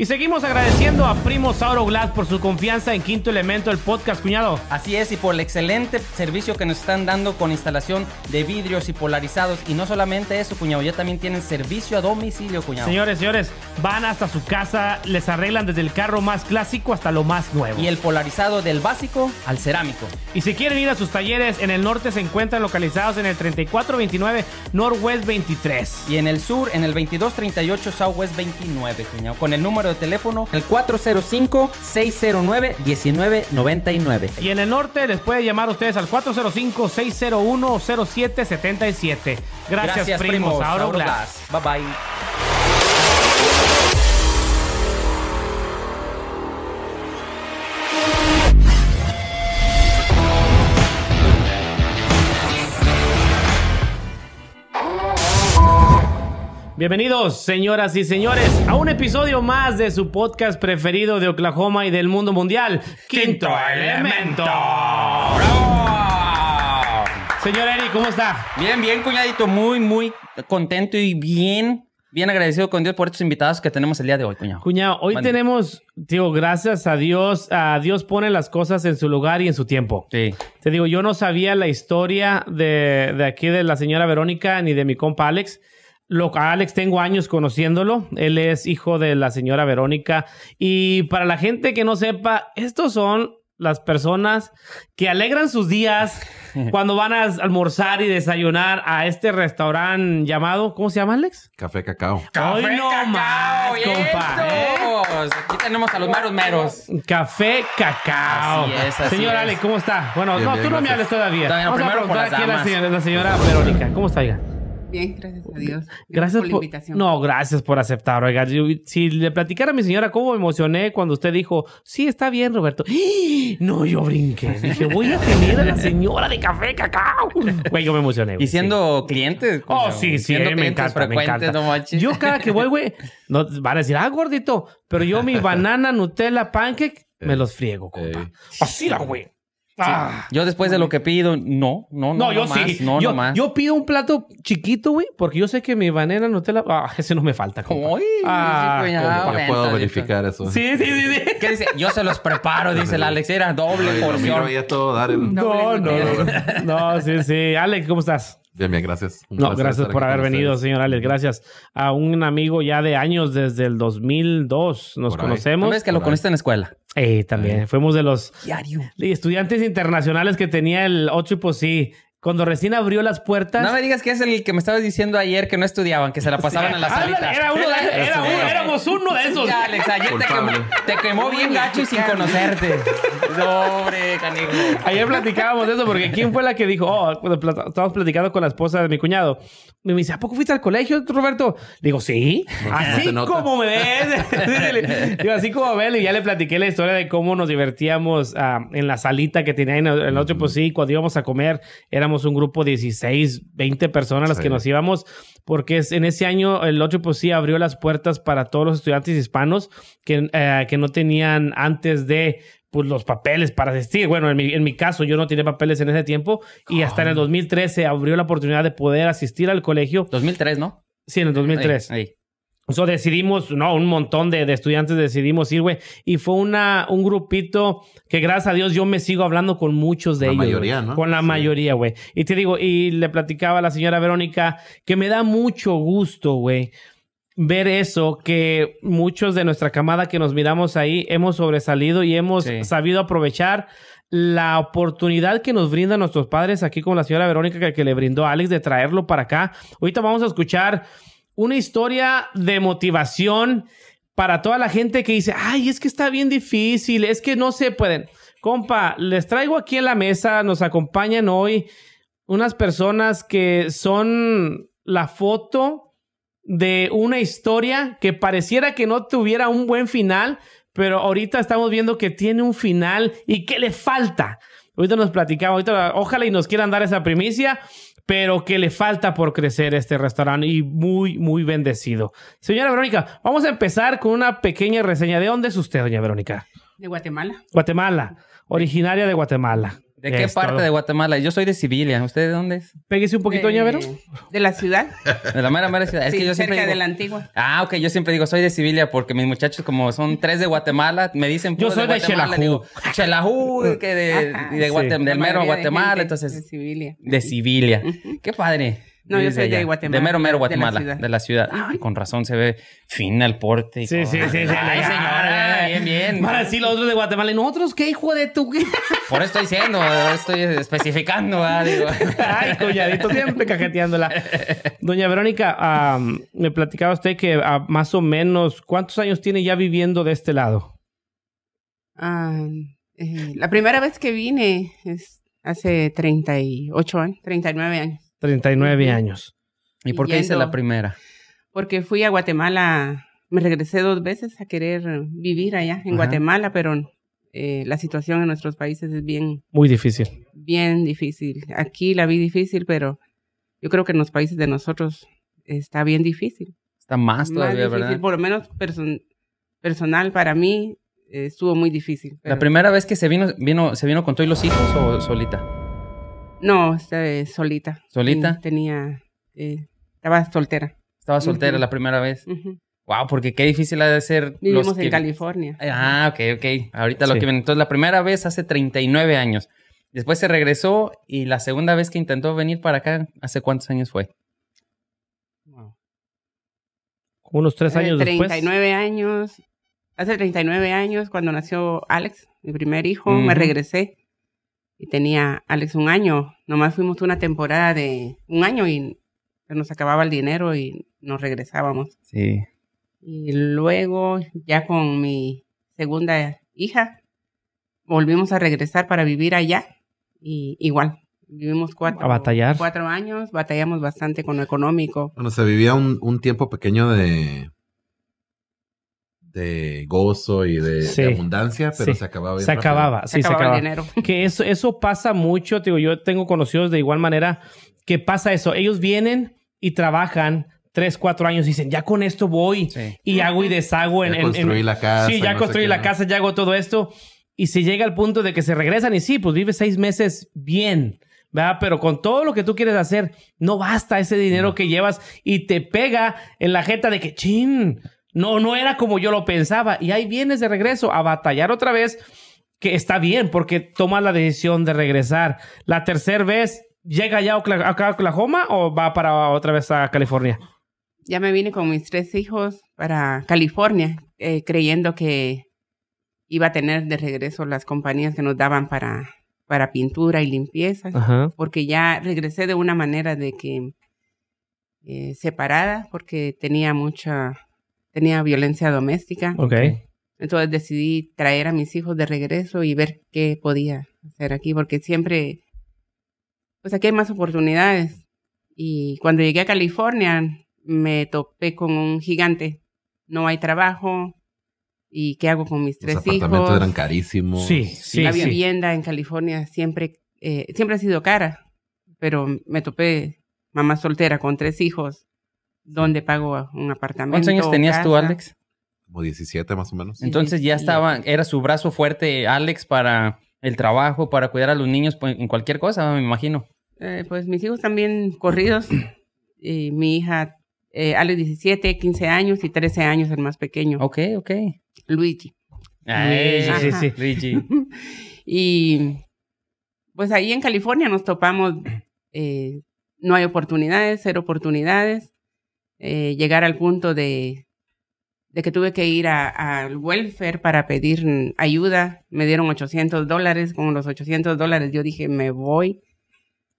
Y seguimos agradeciendo a Primo Sauro Glass por su confianza en Quinto Elemento, el podcast, cuñado. Así es, y por el excelente servicio que nos están dando con instalación de vidrios y polarizados. Y no solamente eso, cuñado, ya también tienen servicio a domicilio, cuñado. Señores, señores, van hasta su casa, les arreglan desde el carro más clásico hasta lo más nuevo. Y el polarizado del básico al cerámico. Y si quieren ir a sus talleres, en el norte se encuentran localizados en el 3429 Northwest 23. Y en el sur, en el 2238 Southwest 29, cuñado. Con el número de teléfono, el 405-609-1999. Y en el norte les puede llamar a ustedes al 405-601-0777. Gracias, primos. primos. Glass. Glass. Bye bye. Bienvenidos, señoras y señores, a un episodio más de su podcast preferido de Oklahoma y del mundo mundial, Quinto Elemento. Señor Eri, ¿cómo está? Bien, bien, cuñadito. Muy, muy contento y bien, bien agradecido con Dios por estos invitados que tenemos el día de hoy, cuñado. Cuñado, hoy tenemos, digo, gracias a Dios, a Dios pone las cosas en su lugar y en su tiempo. Sí. Te digo, yo no sabía la historia de, de aquí de la señora Verónica ni de mi compa Alex. Lo, a Alex tengo años conociéndolo. Él es hijo de la señora Verónica. Y para la gente que no sepa, estos son las personas que alegran sus días cuando van a almorzar y desayunar a este restaurante llamado, ¿cómo se llama Alex? Café cacao. Hoy no cacao, más, compa, ¿eh? Aquí tenemos a los meros meros. Café Cacao. Así es, así Señor es. Alex, ¿cómo está? Bueno, Bien, no, bien, tú no me hables todavía. Todavía no, Vamos a preguntar aquí a la señora, la señora Verónica. ¿Cómo está, oiga? Bien, gracias a Dios. Gracias por la invitación. No, gracias por aceptar. Oiga, yo- si le platicara a mi señora cómo me emocioné cuando usted dijo, sí, está bien, Roberto. ¡Ah! No, yo brinqué. Dije, voy a tener a la señora de café cacao. Güey, yo me emocioné. güey, Y siendo clientes. Oh, cuñado. sí, sí, Siendo eh, me encanta, me encanta. no. Yo cada que voy, güey, no, van a decir, ah, gordito, pero yo mi banana, Nutella, pancake, me los friego, compa. Así la, güey. Ah. Yo después de lo que pido, no, no, no. No, yo no más, sí. No, yo, no más. yo pido un plato chiquito, güey, porque yo sé que mi banana Nutella, ah, ese no me falta. Uy, Ah, sí. Ya puedo verificar eso. Sí, sí, sí, sí. ¿Qué dice? Yo se los preparo, dice el Alex. Era doble Ay, porción. miro ahí a todo dar el... No, no, no. No, sí, sí. Alex, ¿cómo estás? Bien, bien, gracias. Un No, placer gracias por haber venido, ustedes. señor Alex. Gracias a un amigo ya de años, desde el 2002. Nos Por ahí. ¿No conocemos. ves que lo ahí. conociste en la escuela? Eh, también. Fuimos de los Diario. estudiantes internacionales que tenía el 8 pues sí. Cuando recién abrió las puertas. No me digas que es el que me estabas diciendo ayer que no estudiaban, que se la pasaban en la salita. Era uno de, era uno- éramos uno de esos. Ya, Alex, ayer te quemó, te quemó bien gacho y sin conocerte. No, hombre, canijo. Ayer platicábamos de eso porque ¿quién fue la que dijo? Oh, estábamos platicando con la esposa de mi cuñado. Me dice, ¿a poco fuiste al colegio, Roberto? Digo, sí. Así como me ves. Digo, así como me ves. Y ya le platiqué la historia de cómo nos divertíamos ah, en la salita que tenía en el, en el otro, pues sí, cuando íbamos a comer, éramos un grupo de 16, 20 personas las Sí. que nos íbamos, porque es- en ese año el otro, pues sí, abrió las puertas para todos los estudiantes hispanos que, eh, que no tenían antes de pues los papeles para asistir. Bueno, en mi, en mi caso yo no tenía papeles en ese tiempo y hasta en el 2013 abrió la oportunidad de poder asistir al colegio. 2003, ¿no? Sí, en el 2003. Ahí, ahí. So, decidimos, no, un montón de, de estudiantes decidimos ir, güey. Y fue una, un grupito que gracias a Dios yo me sigo hablando con muchos de La ellos. mayoría. ¿no? Con la Sí. mayoría, güey. Y te digo, y le platicaba a la señora Verónica que me da mucho gusto, güey. Ver eso, que muchos de nuestra camada que nos miramos ahí hemos sobresalido y hemos Sí. sabido aprovechar la oportunidad que nos brindan nuestros padres aquí con la señora Verónica que, que le brindó a Alex de traerlo para acá. Ahorita vamos a escuchar una historia de motivación para toda la gente que dice, ay, es que está bien difícil, es que no se pueden. Compa, les traigo aquí en la mesa, nos acompañan hoy unas personas que son la foto de una historia que pareciera que no tuviera un buen final, pero ahorita estamos viendo que tiene un final y que le falta. Ahorita nos platicamos, ahorita ojalá y nos quieran dar esa primicia, pero que le falta por crecer este restaurante y muy, muy bendecido. Señora Verónica, vamos a empezar con una pequeña reseña. ¿De dónde es usted, doña Verónica? De Guatemala. Guatemala, originaria de Guatemala. ¿De qué Es parte todo. de Guatemala? Yo soy de Sibilia. ¿Usted de dónde es? Péguese un poquito, doña Vero. De la ciudad. De la mera, mera ciudad. Es sí, que yo cerca siempre digo- de la antigua. Ah, ok. Yo siempre digo, soy de Sibilia porque mis muchachos, como son tres de Guatemala, me dicen... Yo soy de digo, Xelajú, que de, Ajá, de sí. Del mero de Guatemala, gente entonces... De Sibilia. De Sibilia. Qué padre. No, yo soy de. Guatemala, De mero, mero de la Guatemala. ciudad. De la ciudad. Ay, con razón se ve fina el porte. y Sí, sí, sí, sí. Ay, señora, bien, bien. Para decir los otros de Guatemala. ¿Y nosotros qué, hijo de tu? Por eso estoy diciendo, estoy especificando, ¿verdad? Digo. Ay, cuñadito, siempre cajeteándola. Doña Verónica, me platicaba usted que ah, más o menos, ¿cuántos años tiene ya viviendo de este lado? Ah, eh, la primera vez que vine es hace 38 años, 39 años. 39 Ujú. años. ¿Y por qué hice la primera? Porque fui a Guatemala, me regresé dos veces a querer vivir allá en Ajá. Guatemala, pero eh, la situación en nuestros países es bien, Muy difícil. bien difícil. Aquí la vi difícil, pero yo creo que en los países de nosotros está bien difícil. Está más todavía, difícil, ¿verdad? por lo menos person- personal para mí eh, estuvo muy difícil. La primera vez que se vino, vino, ¿se vino con todos los hijos o solita? No, este, solita. ¿Solita? Sí, tenía, eh, estaba soltera. Estaba soltera la primera vez. Wow, porque qué difícil ha de ser. Vivimos los en que- California. Ah, ok, ok. Ahorita lo que viene. Entonces, la primera vez hace 39 años. Después se regresó y la segunda vez que intentó venir para acá, ¿hace cuántos años fue? Unos tres Hace años después. 39 años. Hace 39 años, cuando nació Alex, mi primer hijo, me regresé. Y tenía Alex un año. Nomás fuimos una temporada de un año y se nos acababa el dinero y nos regresábamos. Sí. Y luego, ya con mi segunda hija, volvimos a regresar para vivir allá. Y igual, vivimos cuatro, A batallar. cuatro años, batallamos bastante con lo económico. Bueno, se vivía un, un tiempo pequeño de de gozo y de, Sí. de abundancia, pero Sí. se acababa bien Se rápido. acababa, Se sí, se acababa acababa. el dinero. Que eso, eso pasa mucho, digo, yo tengo conocidos de igual manera que pasa eso. Ellos vienen y trabajan tres, cuatro años y dicen, ya con esto voy Sí. y hago y deshago en... Ya en- en- construí la casa. Sí, ya no construí la ¿no? casa, ya hago todo esto. Y se llega al punto de que se regresan y sí, pues vive seis meses bien, ¿verdad? Pero con todo lo que tú quieres hacer, no basta ese dinero que llevas y te pega en la jeta de que, chin, no, no era como yo lo pensaba. Y ahí vienes de regreso a batallar otra vez, que está bien porque tomas la decisión de regresar. La tercera vez, ¿llega ya a Ocla- acá a Oklahoma o va para otra vez a California? Ya me vine con mis tres hijos para California, eh, creyendo que iba a tener de regreso las compañías que nos daban para, para pintura y limpieza, Ajá. porque ya regresé de una manera de que eh, separada, porque tenía mucha, tenía violencia doméstica. Ok. Entonces decidí traer a mis hijos de regreso y ver qué podía hacer aquí, porque siempre, pues aquí hay más oportunidades. Y cuando llegué a California, me topé con un gigante. No hay trabajo. ¿Y qué hago con mis Los tres apartamentos hijos? eran carísimos. Sí, sí, La sí. vivienda en California siempre, eh, siempre ha sido cara, pero me topé mamá soltera con tres hijos, donde pago un apartamento. ¿Cuántos años tenías tú, casa. Alex? Como 17 más o menos. Entonces ya estaba, era su brazo fuerte, Alex, para el trabajo, para cuidar a los niños pues, en cualquier cosa, me imagino. Eh, pues mis hijos también corridos. Y mi hija, eh, Alex, 17, 15 años y 13 años, el más pequeño, Ok, ok. Luigi. Ay, sí, sí. Luigi. y pues ahí en California nos topamos, eh, no hay oportunidades, cero oportunidades. Eh, llegar al punto de, de que tuve que ir a- al welfare para pedir mm, ayuda. Me dieron 800 dólares. Con los 800 dólares yo dije, me voy.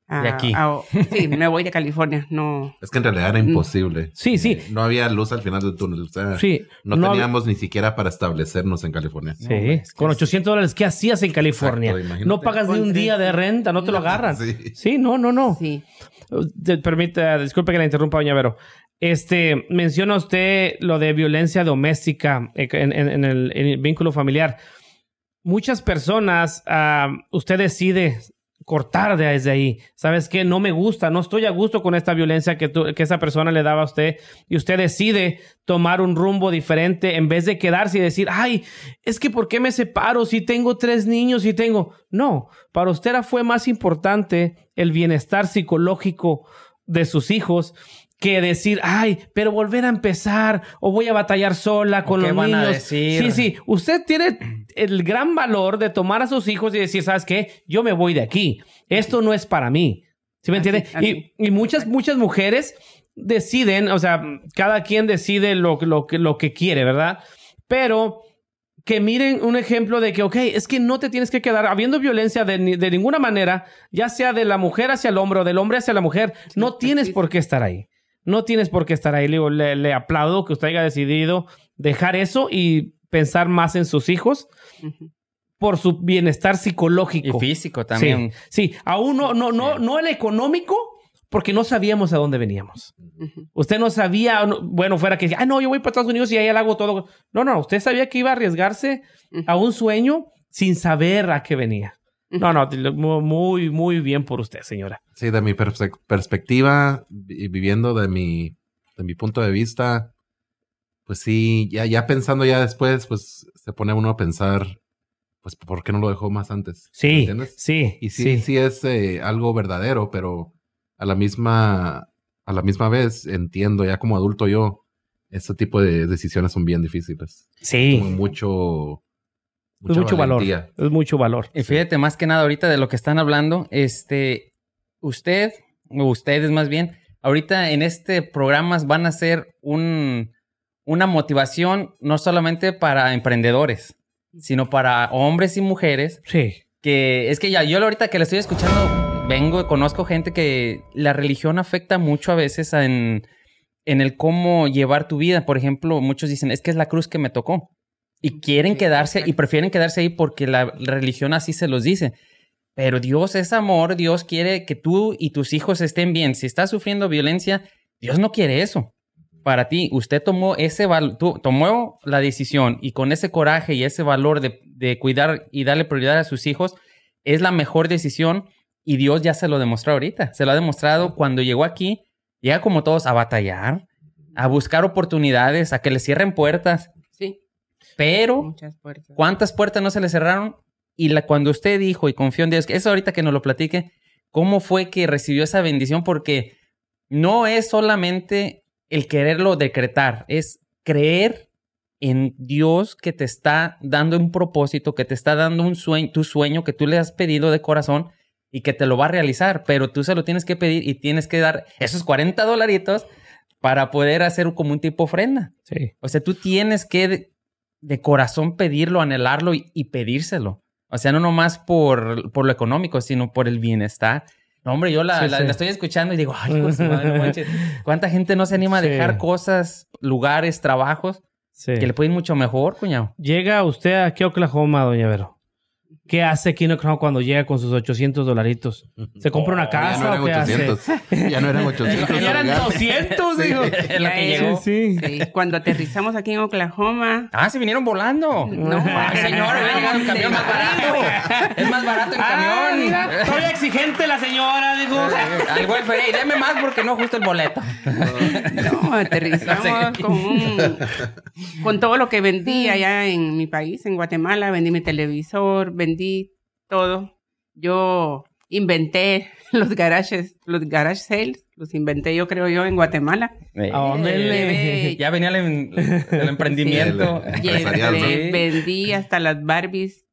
a- De aquí. a- sí, me voy de California. No, Es que en realidad era imposible. Sí, sí. Eh, no había luz al final del túnel. O sea, Sí. no, hab- teníamos ni siquiera para establecernos en California. Sí, No, es que con es- 800 dólares, ¿qué hacías en California? Exacto, no pagas ni un día de renta, no te lo agarran. Sí. Sí, no, no, no. sí. Te permite, disculpe que la interrumpa, doña Vero. Este, menciona usted lo de violencia doméstica eh, en, el, vínculo familiar. Muchas personas, ah, usted decide cortar desde ahí. ¿Sabes qué? No me gusta, no estoy a gusto con esta violencia que, que esa persona le daba a usted y usted decide tomar un rumbo diferente en vez de quedarse y decir, ay, es que ¿por qué me separo si tengo tres niños y tengo... No, para usted fue más importante el bienestar psicológico de sus hijos que decir, ay, pero volver a empezar o voy a batallar sola con ¿Qué los van a niños. decir? Sí, sí, usted tiene el gran valor de tomar a sus hijos y decir, ¿sabes qué? Yo me voy de aquí. Esto no es para mí. ¿Sí me entiende? Y, y muchas, muchas mujeres deciden, o sea, cada quien decide lo, lo, que- lo que quiere, ¿verdad? Pero que miren un ejemplo de que, ok, es que no te tienes que quedar habiendo violencia de, de ninguna manera, ya sea de la mujer hacia el hombre o del hombre hacia la mujer, no tienes por qué estar ahí. No tienes por qué estar ahí. Le, le, le aplaudo que usted haya decidido dejar eso y pensar más en sus hijos por su bienestar Y psicológico. físico también. Sí, sí. aún no, no, no, no el económico, porque no sabíamos a dónde veníamos. Usted no sabía, no- bueno, fuera que, ah, no, yo voy para Estados Unidos y ahí hago todo. No, no, usted sabía que iba a arriesgarse a un sueño sin saber a qué venía. No, no, muy, muy bien por usted, señora. Sí, de mi perspectiva y viviendo de mi, de mi punto de vista, pues sí, ya, ya pensando ya después, pues se pone uno a pensar, pues, ¿por qué no lo dejó más antes? ¿Me Sí, entiendes? sí, Y sí, sí, es eh, algo verdadero, pero a la misma, a la misma vez entiendo ya como adulto yo, este tipo de decisiones son bien difíciles. sí. Como mucho, Es mucho valor. Es mucho valor. Y fíjate, más que nada ahorita de lo que están hablando, este, usted, o ustedes más bien, ahorita en este programa van a ser un, una motivación no solamente para emprendedores, sino para hombres y mujeres, Sí. que es que ya yo ahorita que le estoy escuchando, vengo, conozco gente que la religión afecta mucho a veces en, en el cómo llevar tu vida. Por ejemplo, muchos dicen, es que es la cruz que me tocó. Y quieren quedarse y prefieren quedarse ahí porque la religión así se los dice. Pero Dios es amor, Dios quiere que tú y tus hijos estén bien. Si estás sufriendo violencia, Dios no quiere eso. Para ti, usted tomó ese tú tomó la decisión y con ese coraje y ese valor de, de cuidar y darle prioridad a sus hijos, es la mejor decisión y Dios ya se lo demostró ahorita. Se lo ha demostrado cuando llegó aquí, llega como todos a batallar, a buscar oportunidades, a que le cierren puertas, pero muchas puertas. ¿Cuántas puertas no se le cerraron? Y la, cuando usted dijo y confió en Dios, que eso ahorita que nos lo platique, ¿cómo fue que recibió esa bendición? Porque no es solamente el quererlo decretar, es creer en Dios que te está dando un propósito, que te está dando un sueño, tu sueño que tú le has pedido de corazón y que te lo va a realizar, pero tú se lo tienes que pedir y tienes que dar esos 40 dolaritos para poder hacer como un tipo ofrenda. Sí. O sea, tú tienes que de, corazón pedirlo, anhelarlo y, y pedírselo. O sea, no nomás por, por lo económico, sino por el bienestar. No, hombre, yo la, Sí, la- sí. la estoy escuchando y digo, ay, pues, madre, manches. ¿cuánta gente no se anima a Sí. dejar cosas, lugares, trabajos sí. que le pueden ir mucho mejor, cuñado? Llega usted aquí a Oklahoma, doña Vero. ¿Qué hace aquí en Oklahoma cuando llega con sus 800 dolaritos? ¿Se compra una Ya casa no eran o qué hace? 800. Ya no eran 800. Ya eran oiga. 200, digo. Es lo Ya que llegó. Sí, sí. Sí, cuando aterrizamos aquí en Oklahoma, Ah, se vinieron volando. No, Ay, señor, hubiera llegado en camión más barato. Es más barato en Ah, camión. mira, todavía exigente la señora, digo. Al welfare, "Ey, deme más porque no justo el boleto. no, aterrizamos con, un- con todo lo que vendí allá en mi país, en Guatemala. Vendí mi televisor, vendí todo. Yo inventé los garages, los garage sales, los inventé yo creo yo en Guatemala. ¿A dónde le- Llevé- Ya venía el, el emprendimiento. Sí, el- llevé- vendí hasta las Barbies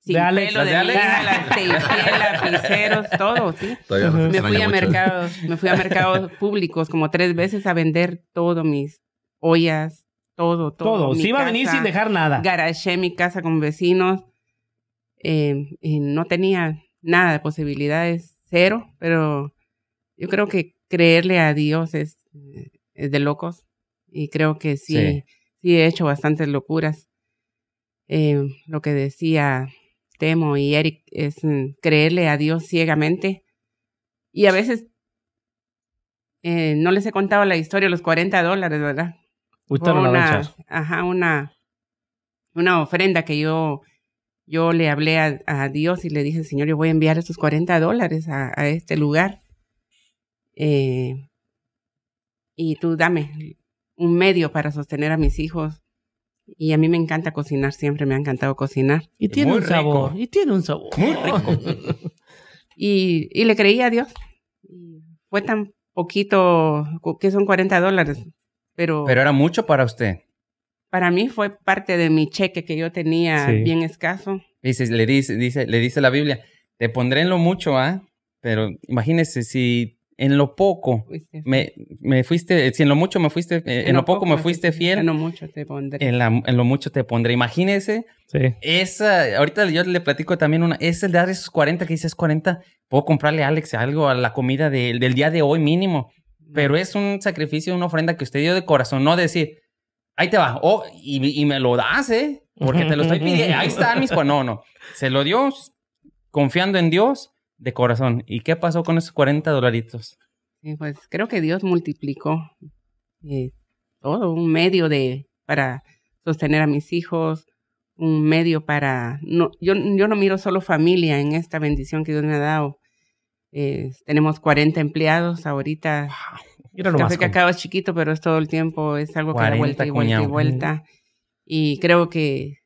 sin De Alex. pelo de, de Alex. las tapé, lapiceros, todo, sí. Me fui a mucho. mercados, me fui a mercados públicos como tres veces a vender todo, mis ollas, todo, todo. Todo. Sí iba a venir sin dejar nada. Garaché mi casa con vecinos. Eh, y no tenía nada de posibilidades, cero, pero yo creo que creerle a Dios es, es de locos. Y creo que sí, Sí. sí, he hecho bastantes locuras. Eh, lo que decía Temo y Eric es mm, creerle a Dios ciegamente. Y a veces eh, no les he contado la historia los 40 dólares, ¿verdad? Fue una, ajá, una, una ofrenda que yo yo le hablé a, a Dios y le dije, Señor, yo voy a enviar estos 40 dólares a, a este lugar. Eh, y tú dame un medio para sostener a mis hijos. Y a mí me encanta cocinar, siempre me ha encantado cocinar. Y tiene Muy un sabor. rico. Y tiene un sabor. Muy rico. Y, y le creí a Dios. Fue tan poquito, que son 40 dólares, pero, Pero era mucho para usted. Para mí fue parte de mi cheque que yo tenía Sí. bien escaso. Dice, le dice, dice, le dice la Biblia, te pondré en lo mucho, ¿ah? Pero imagínese si en lo poco Fuiste- me, me fuiste, si en lo mucho me fuiste, eh, en, lo poco me fuiste En fiel, lo mucho te pondré. en, la- en lo mucho te pondré. Imagínese, Sí. esa, ahorita yo le platico también una, es el dar esos 40 que dices 40, puedo comprarle a Alex algo a la comida de- del día de hoy mínimo, pero es un sacrificio, una ofrenda que usted dio de corazón, no decir, ahí te va, oh, y, y me lo das, ¿eh? Porque te lo estoy pidiendo, ahí están mis, cua-". no, no, se lo dio confiando en Dios de corazón. ¿Y qué pasó con esos 40 dolaritos? Sí, pues creo que Dios multiplicó eh, todo, un medio de para sostener a mis hijos, un medio para no, yo, yo no miro solo familia en esta bendición que Dios me ha dado. Eh, tenemos 40 empleados ahorita. Mira nomás Café Cacao es chiquito, pero es todo el tiempo, es algo que da 40, vuelta y vuelta y vuelta. Y creo que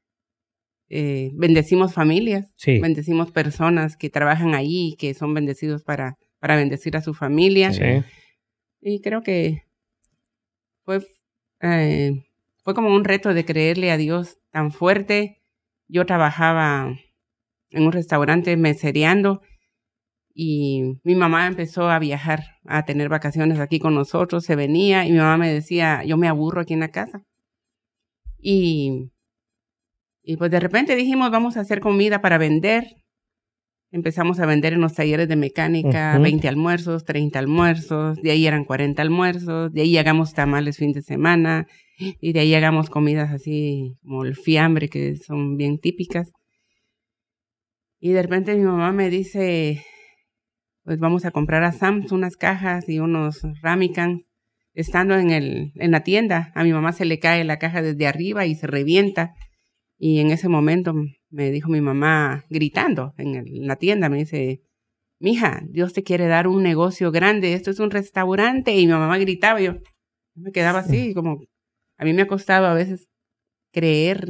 eh, bendecimos familias, Sí. bendecimos personas que trabajan ahí y que son bendecidos para, para bendecir a su familia. Sí. Y creo que fue, eh, fue como un reto de creerle a Dios tan fuerte. Yo trabajaba en un restaurante mesereando y mi mamá empezó a viajar, a tener vacaciones aquí con nosotros, se venía y mi mamá me decía, yo me aburro aquí en la casa. Y, y pues de repente dijimos, vamos a hacer comida para vender. Empezamos a vender en los talleres de mecánica, Ujú. 20 almuerzos, 30 almuerzos, de ahí eran 40 almuerzos, de ahí hagamos tamales fin de semana y de ahí hagamos comidas así como el fiambre que son bien típicas. Y de repente mi mamá me dice, pues vamos a comprar a Sam's unas cajas y unos Ramicans. Estando en, el, en la tienda, a mi mamá se le cae la caja desde arriba y se revienta. Y en ese momento me dijo mi mamá, gritando en, el- en la tienda, me dice, mija, Dios te quiere dar un negocio grande, esto es un restaurante. Y mi mamá gritaba, yo me quedaba así, como a mí me ha costado a veces creer.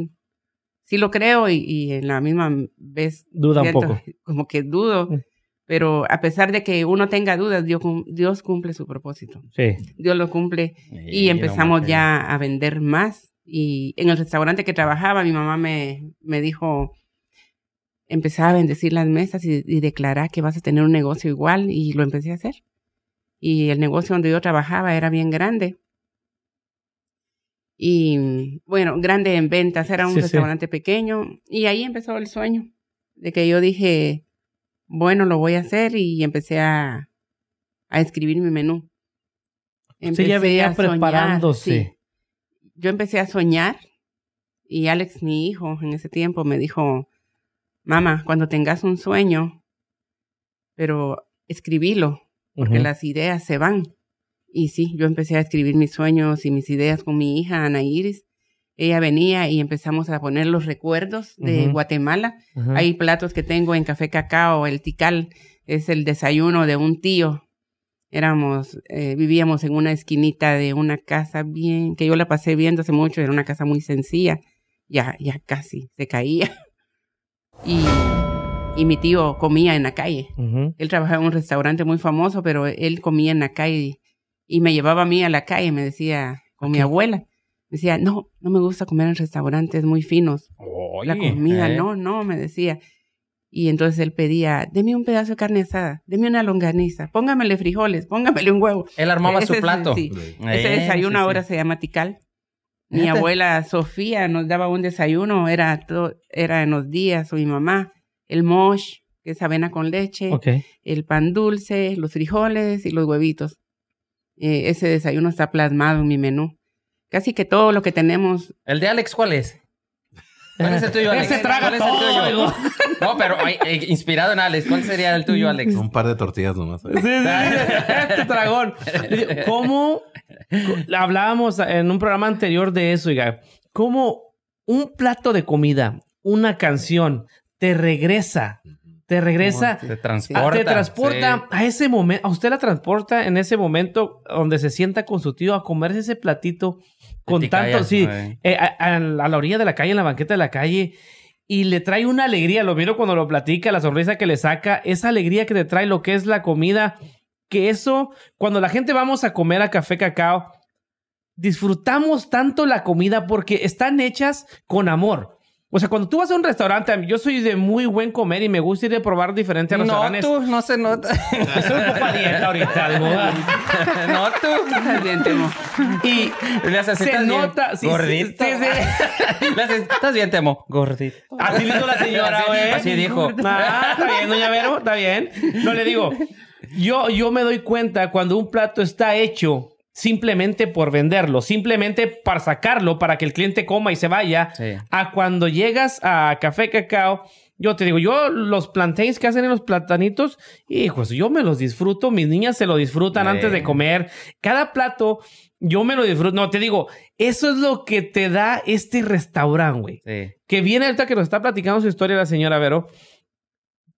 Sí lo creo y, y en la misma vez Duda un poco. como que dudo. Pero a pesar de que uno tenga dudas, Dios, Dios cumple su propósito. Sí. Dios lo cumple y empezamos ya a vender más. Y en el restaurante que trabajaba, mi mamá me, me dijo, empezá a bendecir las mesas y, y declarar que vas a tener un negocio igual. Y lo empecé a hacer. Y el negocio donde yo trabajaba era bien grande. Y bueno, grande en ventas, era un Sí, sí. restaurante pequeño. Y ahí empezó el sueño de que yo dije, bueno, lo voy a hacer y empecé a, a escribir mi menú. Ya Empecé venía a soñar, preparándose. sí. Yo empecé a soñar y Alex, mi hijo, en ese tiempo me dijo, mamá, cuando tengas un sueño, pero escribilo, porque las ideas se van. Y sí, yo empecé a escribir mis sueños y mis ideas con mi hija Ana Iris. Ella venía y empezamos a poner los recuerdos de. Guatemala. Hay platos que tengo en Café Cacao, el tical es el desayuno de un tío. Éramos, eh, vivíamos en una esquinita de una casa bien, que yo la pasé viendo hace mucho, era una casa muy sencilla, ya, ya casi se caía. Y, y mi tío comía en la calle. Él trabajaba en un restaurante muy famoso, pero él comía en la calle y me llevaba a mí a la calle, me decía, con mi abuela. Me decía, no, no me gusta comer en restaurantes muy finos la comida, ¿eh? no, no, me decía. Y entonces él pedía, deme un pedazo de carne asada, deme una longaniza, póngamele frijoles, póngamele un huevo. Él armaba Ese su es- plato. sí. Ese Eh, desayuno sí, ahora sí. se llama tical. Mi abuela Sofía nos daba un desayuno, era, to- era en los días, o mi mamá, el mosh, que es avena con leche, Ok. el pan dulce, los frijoles y los huevitos. Eh, ese desayuno está plasmado en mi menú. Casi que todo lo que tenemos ¿El de Alex cuál es? ¿Cuál es el tuyo, Alex? Ese traga ¿Cuál es el todo, tuyo? digo. No, pero eh, inspirado en Alex. ¿Cuál sería el tuyo, Alex? Un par de tortillas nomás. Sí, sí, este dragón. ¿Cómo? Hablábamos en un programa anterior de eso, oiga. ¿Cómo un plato de comida, una canción, te regresa. Te regresa. Te transporta. Te transporta sí. a ese momento, a usted la transporta en ese momento donde se sienta con su tío a comerse ese platito con tanto, sí, eh, a, a- a la orilla de la calle, en la banqueta de la calle, y le trae una alegría, lo miro cuando lo platica, la sonrisa que le saca, esa alegría que te trae lo que es la comida, que eso, cuando la gente vamos a comer a café cacao, disfrutamos tanto la comida porque están hechas con amor. O sea, cuando tú vas a un restaurante, yo soy de muy buen comer y me gusta ir a probar diferentes No, restaurantes. tú, no se nota. Estoy un poco a dieta ahorita, ¿verdad? no, tú. Estás bien, Temo. Y Le haces, se "¿Estás bien? nota, sí, sí, Gordito. sí, sí. ¿estás bien, Temo? Gordito. Así dijo la señora, Así- güey. así dijo. Ah, está bien, doña Vero, está bien. No le digo. Yo, yo me doy cuenta cuando un plato está hecho simplemente por venderlo, simplemente para sacarlo, para que el cliente coma y se vaya, Sí. a cuando llegas a Café Cacao. Yo te digo, yo los plantains que hacen en los platanitos, hijos, yo me los disfruto, mis niñas se lo disfrutan Sí. antes de comer. Cada plato, yo me lo disfruto. No, te digo, eso es lo que te da este restaurante, güey Sí. que viene ahorita que nos está platicando su historia la señora Vero,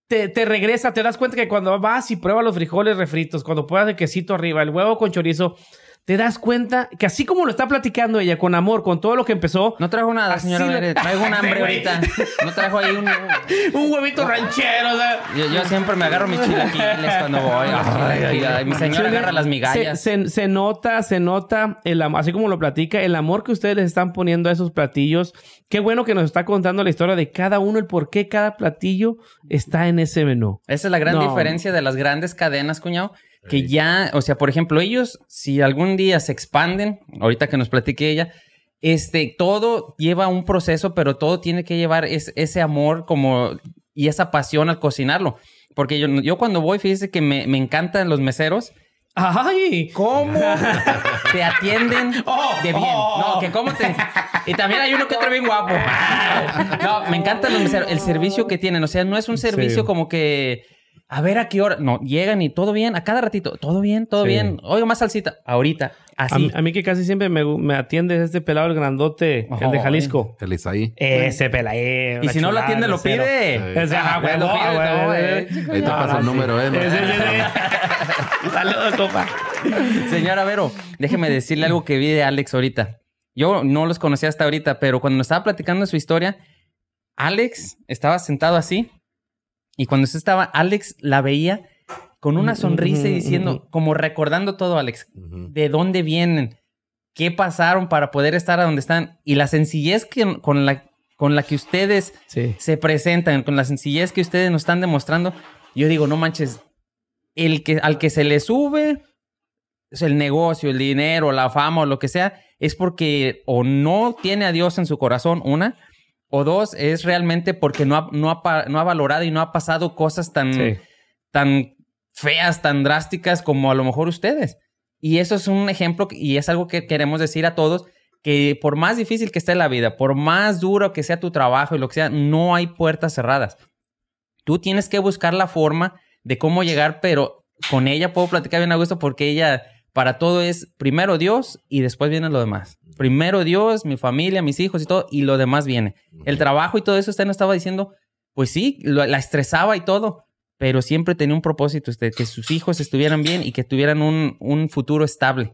te, te regresa, te das cuenta que cuando vas y pruebas los frijoles refritos, cuando pruebas el quesito arriba, el huevo con chorizo, te das cuenta que así como lo está platicando ella, con amor, con todo lo que empezó, No trajo nada, señora. le-. Traigo un hambre ahorita. No trajo ahí un... un huevito ranchero, o sea, Yo, yo siempre me agarro mis chilaquiles cuando voy. Ay, ay, mi señora Se- agarra las migallas. se- se nota, se nota, el, así como lo platica, el amor que ustedes les están poniendo a esos platillos. Qué bueno que nos está contando la historia de cada uno, el por qué cada platillo está en ese menú. Esa es la gran No. diferencia de las grandes cadenas, cuñado. Que ya, o sea, por ejemplo, ellos, si algún día se expanden, ahorita que nos platique ella, este, todo lleva un proceso, pero todo tiene que llevar es- ese amor como y esa pasión al cocinarlo. Porque yo, yo cuando voy, fíjese que me, me encantan los meseros. ¡Ay! ¿Cómo te atienden Oh, de bien? oh. No, que cómo te... Y también hay uno que otro bien guapo. No, me encantan los meseros. El servicio que tienen. O sea, no es un servicio Sí. como que... A ver a qué hora. No, llegan y todo bien. A cada ratito. Todo bien, todo Sí. bien. Oiga, más salsita. Ahorita. A, Así. mí- a mí que casi siempre me, me atiende es este pelado, el grandote, el de Jalisco. El Isaí. Ese pela, eh, y si no lo atiende, de lo pide. Ese, ah, Ah, huevo, lo pide, ah, no, eh. eh. Ahí te pasa el número, ¿eh? Sí, sí, sí. Saludos, compa. Señora Vero, déjeme decirle algo que vi de Alex ahorita. Yo no los conocía hasta ahorita, pero cuando nos estaba platicando su historia, Alex estaba sentado así y cuando usted estaba, Alex la veía con una sonrisa y diciendo, como recordando todo, Alex, de dónde vienen, qué pasaron para poder estar a donde están y la sencillez que, con, la, con la que ustedes Sí. se presentan, con la sencillez que ustedes nos están demostrando, yo digo, no manches, el que, al que se le sube es el negocio, el dinero, la fama o lo que sea, es porque o no tiene a Dios en su corazón, una, o dos, es realmente porque no ha, no ha, no ha valorado y no ha pasado cosas tan, Sí. tan feas, tan drásticas como a lo mejor ustedes. Y eso es un ejemplo y es algo que queremos decir a todos, que por más difícil que esté la vida, por más duro que sea tu trabajo y lo que sea, no hay puertas cerradas. Tú tienes que buscar la forma de cómo llegar, pero con ella puedo platicar bien a gusto porque ella para todo es primero Dios y después viene lo demás. Primero Dios, mi familia, mis hijos y todo, y lo demás viene. El trabajo y todo eso, usted nos estaba diciendo, pues sí, lo- la estresaba y todo, pero siempre tenía un propósito, usted, que sus hijos estuvieran bien y que tuvieran un, un futuro estable.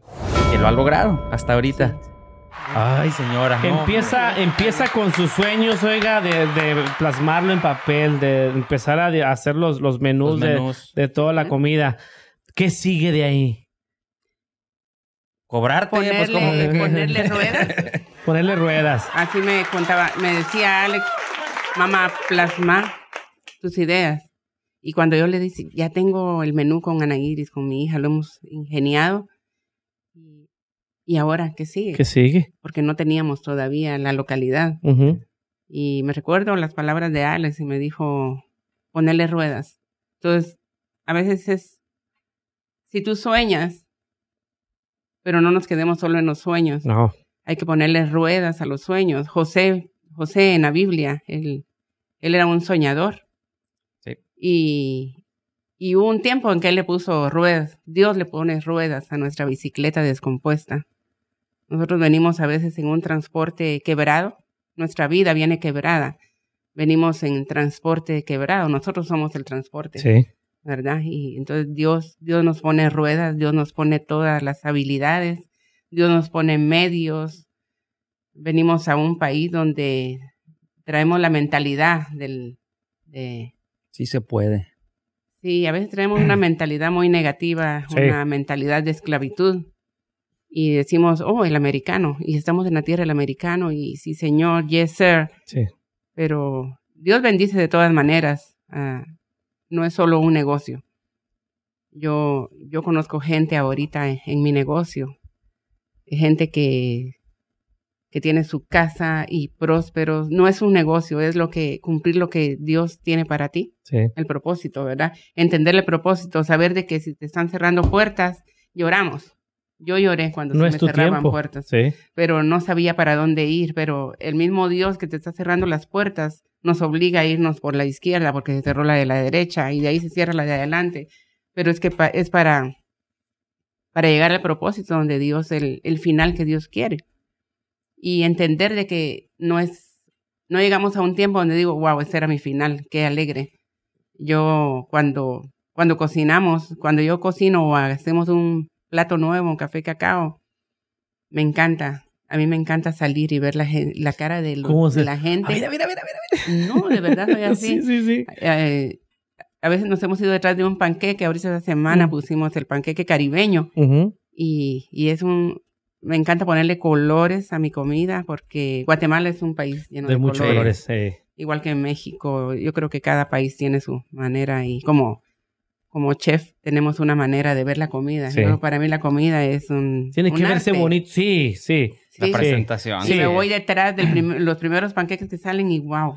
Que lo ha logrado hasta ahorita. Ay, señora. no. Empieza, empieza con sus sueños, oiga, de, de plasmarlo en papel, de empezar a hacer los, los menús, Los de- menús. De, toda la comida. ¿Qué sigue de ahí? Cobrarte, pues como Ponerle, que... ponerle ruedas. Ponerle ruedas. Así me contaba, me decía Alex, mamá, plasma tus ideas. Y cuando yo le dije, ya tengo el menú con Ana Iris, con mi hija, lo hemos ingeniado. Y- ¿Y ahora qué sigue? ¿Qué sigue? Porque no teníamos todavía la localidad. Ujú. Y me recuerdo las palabras de Alex y me dijo, ponerle ruedas. Entonces, a veces es, si tú sueñas, pero no nos quedemos solo en los sueños, No. hay que ponerle ruedas a los sueños. José, José en la Biblia, él, él era un soñador. Sí. Y, y hubo un tiempo en que él le puso ruedas. Dios le pone ruedas a nuestra bicicleta descompuesta. Nosotros venimos a veces en un transporte quebrado. Nuestra vida viene quebrada. venimos en transporte quebrado, nosotros somos el transporte, Sí. ¿Verdad? Y entonces Dios, Dios nos pone ruedas, Dios nos pone todas las habilidades, Dios nos pone medios. Venimos a un país donde traemos la mentalidad del, de, Sí se puede. Sí, a veces tenemos una mentalidad muy negativa, Sí. una mentalidad de esclavitud. Y decimos, oh, el americano. Y estamos en la tierra del americano. Y sí, señor, yes, sir. Sí. Pero Dios bendice de todas maneras. Ah, no es solo un negocio. Yo, yo conozco gente ahorita en, en mi negocio. Gente que, que tiene su casa y prósperos. No es un negocio, es lo que, cumplir lo que Dios tiene para ti Sí. el propósito, ¿verdad? Entender el propósito, saber de que si te están cerrando puertas, lloramos. Yo lloré cuando No se me cerraban tiempo. puertas, Sí. pero no sabía para dónde ir, pero el mismo Dios que te está cerrando las puertas nos obliga a irnos por la izquierda porque se cerró la de la derecha y de ahí se cierra la de adelante, pero es que pa- es para para llegar al propósito donde Dios el, el final que Dios quiere. Y entender de que no es no llegamos a un tiempo donde digo, wow, ese era mi final, qué alegre yo cuando, cuando cocinamos, cuando yo cocino o hacemos un plato nuevo, un café cacao, me encanta. A mí me encanta salir y ver la, la cara de, los- ¿Cómo se- de la gente. Mira, mira, mira, mira. No, de verdad soy así. Sí, sí, sí. Eh, a veces nos hemos ido detrás de un panqueque. Ahorita esta semana Mm. pusimos el panqueque caribeño y, y es un... Me encanta ponerle colores a mi comida porque Guatemala es un país lleno de, De muchos colores colores. sí. igual que en México, yo creo que cada país tiene su manera y como, como chef tenemos una manera de ver la comida. Sí. Yo, para mí la comida es un Tiene que verse bonito. Sí, sí. La sí. presentación. Y Sí. me voy detrás de los primeros panqueques que salen y wow,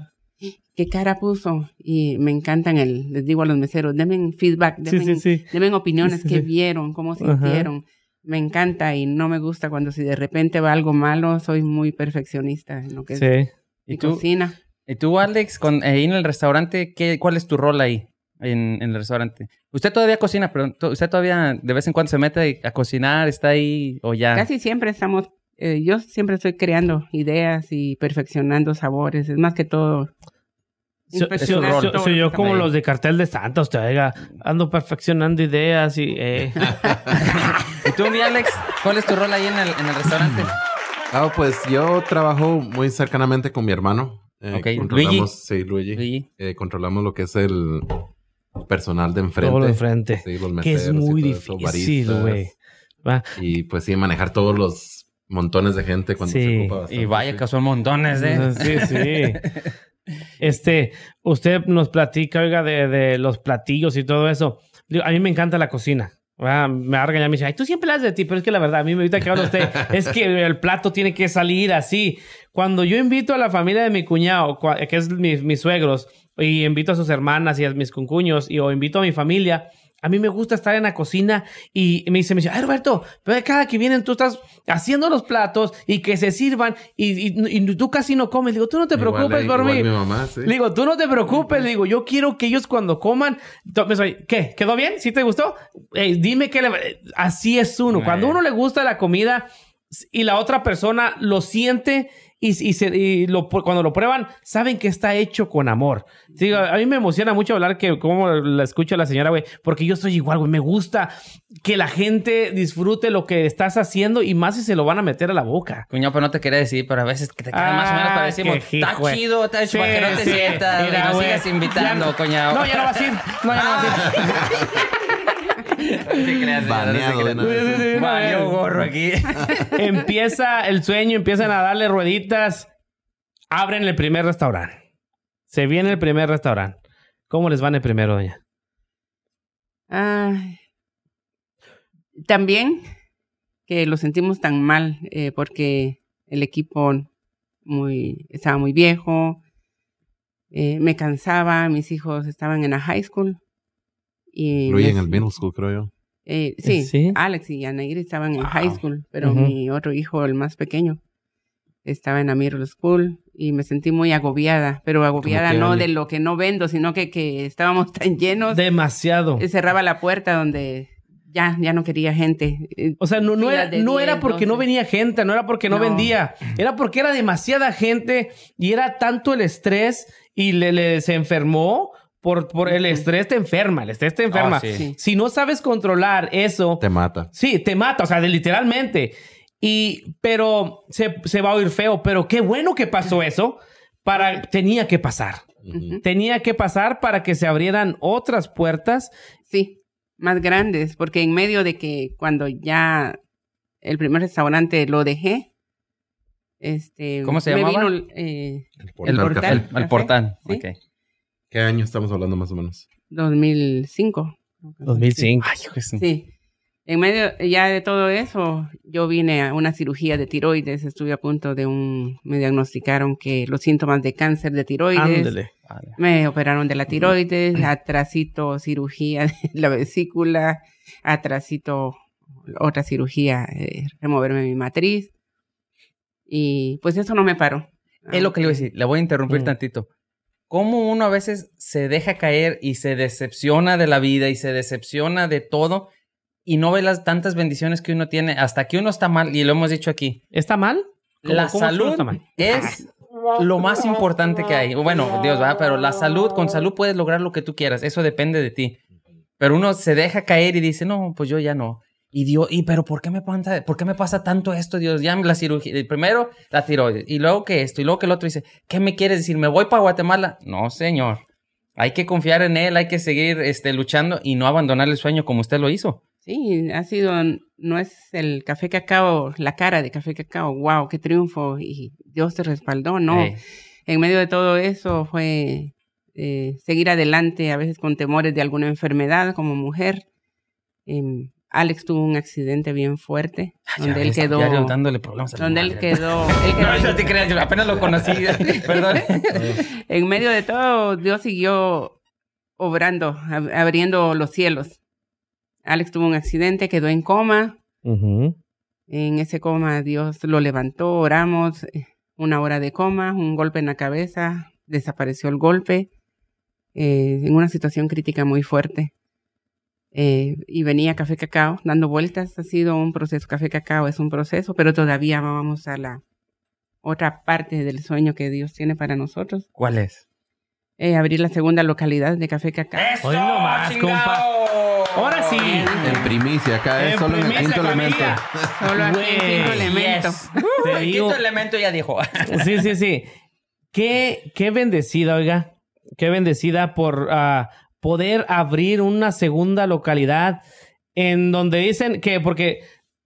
qué cara puso. Y me encantan el, les digo a los meseros, denme feedback, denme, sí, sí. denme opiniones, Sí, qué sí. vieron, cómo Ajá. sintieron. Me encanta y no me gusta cuando si de repente va algo malo, soy muy perfeccionista en lo que es mi ¿Y tú, cocina. y tú, Alex, con, ahí en el restaurante, ¿qué, ¿cuál es tu rol ahí en, en el restaurante? Usted todavía cocina, pero usted todavía de vez en cuando se mete a cocinar, está ahí o ya. Casi siempre estamos, eh, yo siempre estoy creando ideas y perfeccionando sabores, es más que todo. So- so- impresionar so- todo soy yo como los de cartel de Santa, usted oiga, ando perfeccionando ideas y eh, ¿Y tú, mi Alex, cuál es tu rol ahí en el, en el restaurante? Ah, pues yo trabajo muy cercanamente con mi hermano. Eh, Ok, controlamos, Luigi. Sí, Luigi. Luigi. Eh, controlamos lo que es el personal de enfrente. todo lo de frente. Sí, los que es meseros y muy difícil, güey. Y pues sí, manejar todos los montones de gente cuando Sí. se ocupa bastante. Y vaya que son montones, ¿eh? Sí, sí. Este, usted nos platica, oiga, de, de los platillos y todo eso. A mí me encanta la cocina. ¿verdad? Me va a regañar, me dice, ay, tú siempre hablas de ti, pero es que la verdad, a mí me gusta que habla usted, es que el plato tiene que salir así. Cuando yo invito a la familia de mi cuñado, que es mis, mis suegros, y invito a sus hermanas y a mis concuños, y o invito a mi familia, a mí me gusta estar en la cocina y me dice, me dice, ay Roberto, pero cada que vienen tú estás haciendo los platos y que se sirvan y, y- y tú casi no comes. Digo, tú no te Igual, preocupes por mí. mi mamá, sí. Le digo, tú no te preocupes. Le digo, yo quiero que ellos cuando coman. me soy, ¿Qué? ¿Quedó bien? ¿Sí te gustó? Eh, dime que le- así es uno. Cuando uno le gusta la comida y la otra persona lo siente y, y se- y lo- cuando lo prueban, saben que está hecho con amor. A mí me emociona mucho hablar que como la escucho a la señora, güey, porque yo soy igual, güey. Me gusta que la gente disfrute lo que estás haciendo y más si se lo van a meter a la boca. Cuñado, pero no te quería decir, pero a veces que te queda más o menos Ah, para decirle, qué está chido, está Sí, para que no te sí. sientas, Mira, y no sigas invitando, ya-. No, ya no vas a ir. No, ya no vas a ir. Creas, Baneado no creas. gorro aquí. empieza el sueño, empiezan a darle rueditas, abren el primer restaurante. Se viene el primer restaurante. ¿Cómo les va en el primero, doña? Ay. También que lo sentimos tan mal eh, porque el equipo muy, estaba muy viejo, eh, me cansaba, mis hijos estaban en la high school. Y en el middle school, creo yo. eh, sí, ¿Sí? Alex y Anair estaban en high school, pero mi otro hijo, el más pequeño, estaba en la middle school y me sentí muy agobiada, pero agobiada no de lo que no vendo, sino que, que estábamos tan llenos Demasiado. eh, cerraba la puerta donde ya, ya no quería gente. Eh, O sea, no, no, era, no 10, era porque no 12. venía gente, no era porque no, No. vendía, era porque era demasiada gente y era tanto el estrés y le, le- se enfermó por, por el estrés te enferma, el estrés te enferma. Ah, sí. Sí. Si no sabes controlar eso, Te mata. sí, te mata, o sea, de- literalmente. Y, pero se, se va a oír feo, pero qué bueno que pasó eso. Para, tenía que pasar. Tenía que pasar para que se abrieran otras puertas. Sí, más grandes, porque en medio de que cuando ya el primer restaurante lo dejé, este, ¿Cómo se me llamaba? vino, eh, El El portal. El, el portal. sí. ok. ¿Qué año estamos hablando más o menos? 2005. 2005. Ay, hijo Sí. En medio ya de todo eso, yo vine a una cirugía de tiroides, estuve a punto de un, me diagnosticaron que los síntomas de cáncer de tiroides, Ándale. Me operaron de la tiroides, atrasito cirugía de la vesícula, atrasito otra cirugía, eh, removerme mi matriz. Y pues eso no me paró. Es lo que le iba a decir. Le voy a interrumpir Mm. tantito. Cómo uno a veces se deja caer y se decepciona de la vida y se decepciona de todo y no ve las tantas bendiciones que uno tiene hasta que uno está mal y lo hemos dicho aquí. ¿Está mal? ¿Cómo- La salud está mal? es lo más importante que hay. Bueno, Dios va, pero la salud, con salud puedes lograr lo que tú quieras. Eso depende de ti. Pero uno se deja caer y dice, no, pues yo ya no. Y Dios, y pero ¿por qué me pasa, por qué me pasa tanto esto, Dios? Ya la cirugía, eh, primero la tiroides, y luego que esto, y luego que el otro dice, ¿qué me quieres decir? ¿Me voy para Guatemala? No, señor. Hay que confiar en él, hay que seguir este, luchando y no abandonar el sueño como usted lo hizo. Sí, ha sido, no es el café cacao, la cara de café cacao, wow, qué triunfo, y Dios te respaldó, no. En medio de todo eso fue eh, seguir adelante, a veces con temores de alguna enfermedad como mujer. Em, Alex tuvo un accidente bien fuerte, Ya donde él ves, quedó, ya dándole problemas donde él quedó, él quedó No, no te creas, yo apenas lo conocí. Perdón. en medio de todo, Dios siguió obrando, ab- abriendo los cielos. Alex tuvo un accidente, quedó en coma. En ese coma Dios lo levantó, oramos, eh, una hora de coma, un golpe en la cabeza, desapareció el golpe, eh, en una situación crítica muy fuerte. Eh, y venía Café Cacao dando vueltas, ha sido un proceso, Café Cacao es un proceso, pero todavía vamos a la otra parte del sueño que Dios tiene para nosotros, ¿Cuál es? eh, abrir la segunda localidad de Café Cacao. Hoy no más, chingao! Ahora sí. En primicia, acá es En solo en el quinto elemento. familia. Solo aquí en quinto elemento. Yes. Te El digo- quinto elemento ya dijo. Sí, sí, sí. Qué, qué bendecida, oiga. Qué bendecida por ah, poder abrir una segunda localidad en donde dicen que, porque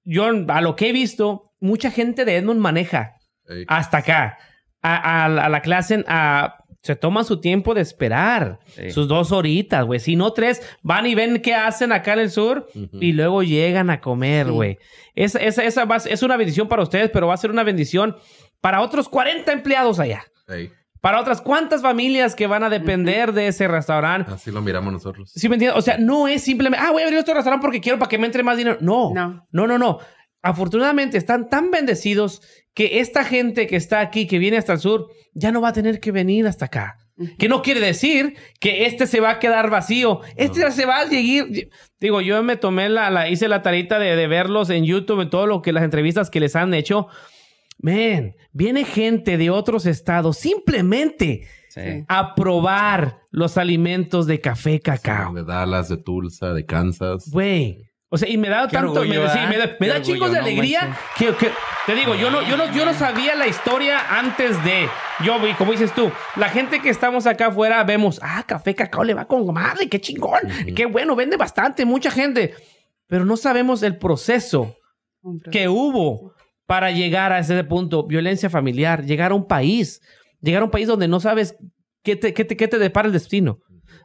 yo a lo que he visto, mucha gente de Edmond maneja Ey. hasta acá. A, a- a la clase a- se toman su tiempo de esperar. Sí. Sus dos horitas, güey. Si no tres, van y ven qué hacen acá en el sur y luego llegan a comer, Sí. güey. Esa, esa, esa va a ser- es una bendición para ustedes, pero va a ser una bendición para otros 40 empleados allá. Para otras cuantas familias que van a depender de ese restaurante. Así lo miramos nosotros. ¿Sí me entiendes? O sea, no es simplemente, ah, voy a abrir este restaurante porque quiero para que me entre más dinero. No, No. no, no, no. Afortunadamente están tan bendecidos que esta gente que está aquí, que viene hasta el sur, ya no va a tener que venir hasta acá. Que no quiere decir que este se va a quedar vacío. Este No. se va a seguir. Digo, yo me tomé la, la hice la tarita de, de verlos en YouTube, en todo lo que las entrevistas que les han hecho. Man, viene gente de otros estados simplemente Sí. a probar los alimentos de café cacao. De Dallas, de Tulsa, de Kansas. Güey. O sea, y me da Qué tanto, orgullo, me, sí, me da, me da chingos de no alegría que, que- te digo, yo no, yo no, yo no sabía la historia antes de, yo vi, como dices tú, la gente que estamos acá afuera vemos, ah, café cacao le va con madre, qué chingón, qué bueno, vende bastante, mucha gente, pero no sabemos el proceso que hubo para llegar a ese punto, violencia familiar, llegar a un país, llegar a un país donde no sabes qué te, qué te, qué te depara el destino.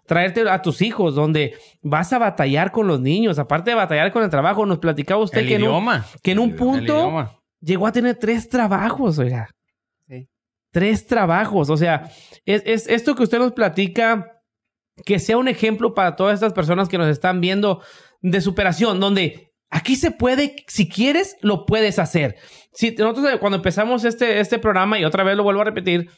Traerte a tus hijos, donde vas a batallar con los niños, aparte de batallar con el trabajo, nos platicaba usted El que en, un, que en un El punto llegó a tener tres trabajos, oiga. Sí. Tres trabajos. O sea, es, es esto que usted nos platica, que sea un ejemplo para todas estas personas que nos están viendo de superación, donde aquí se puede, si quieres, lo puedes hacer. Si nosotros eh, cuando empezamos este, este programa, y otra vez lo vuelvo a repetir,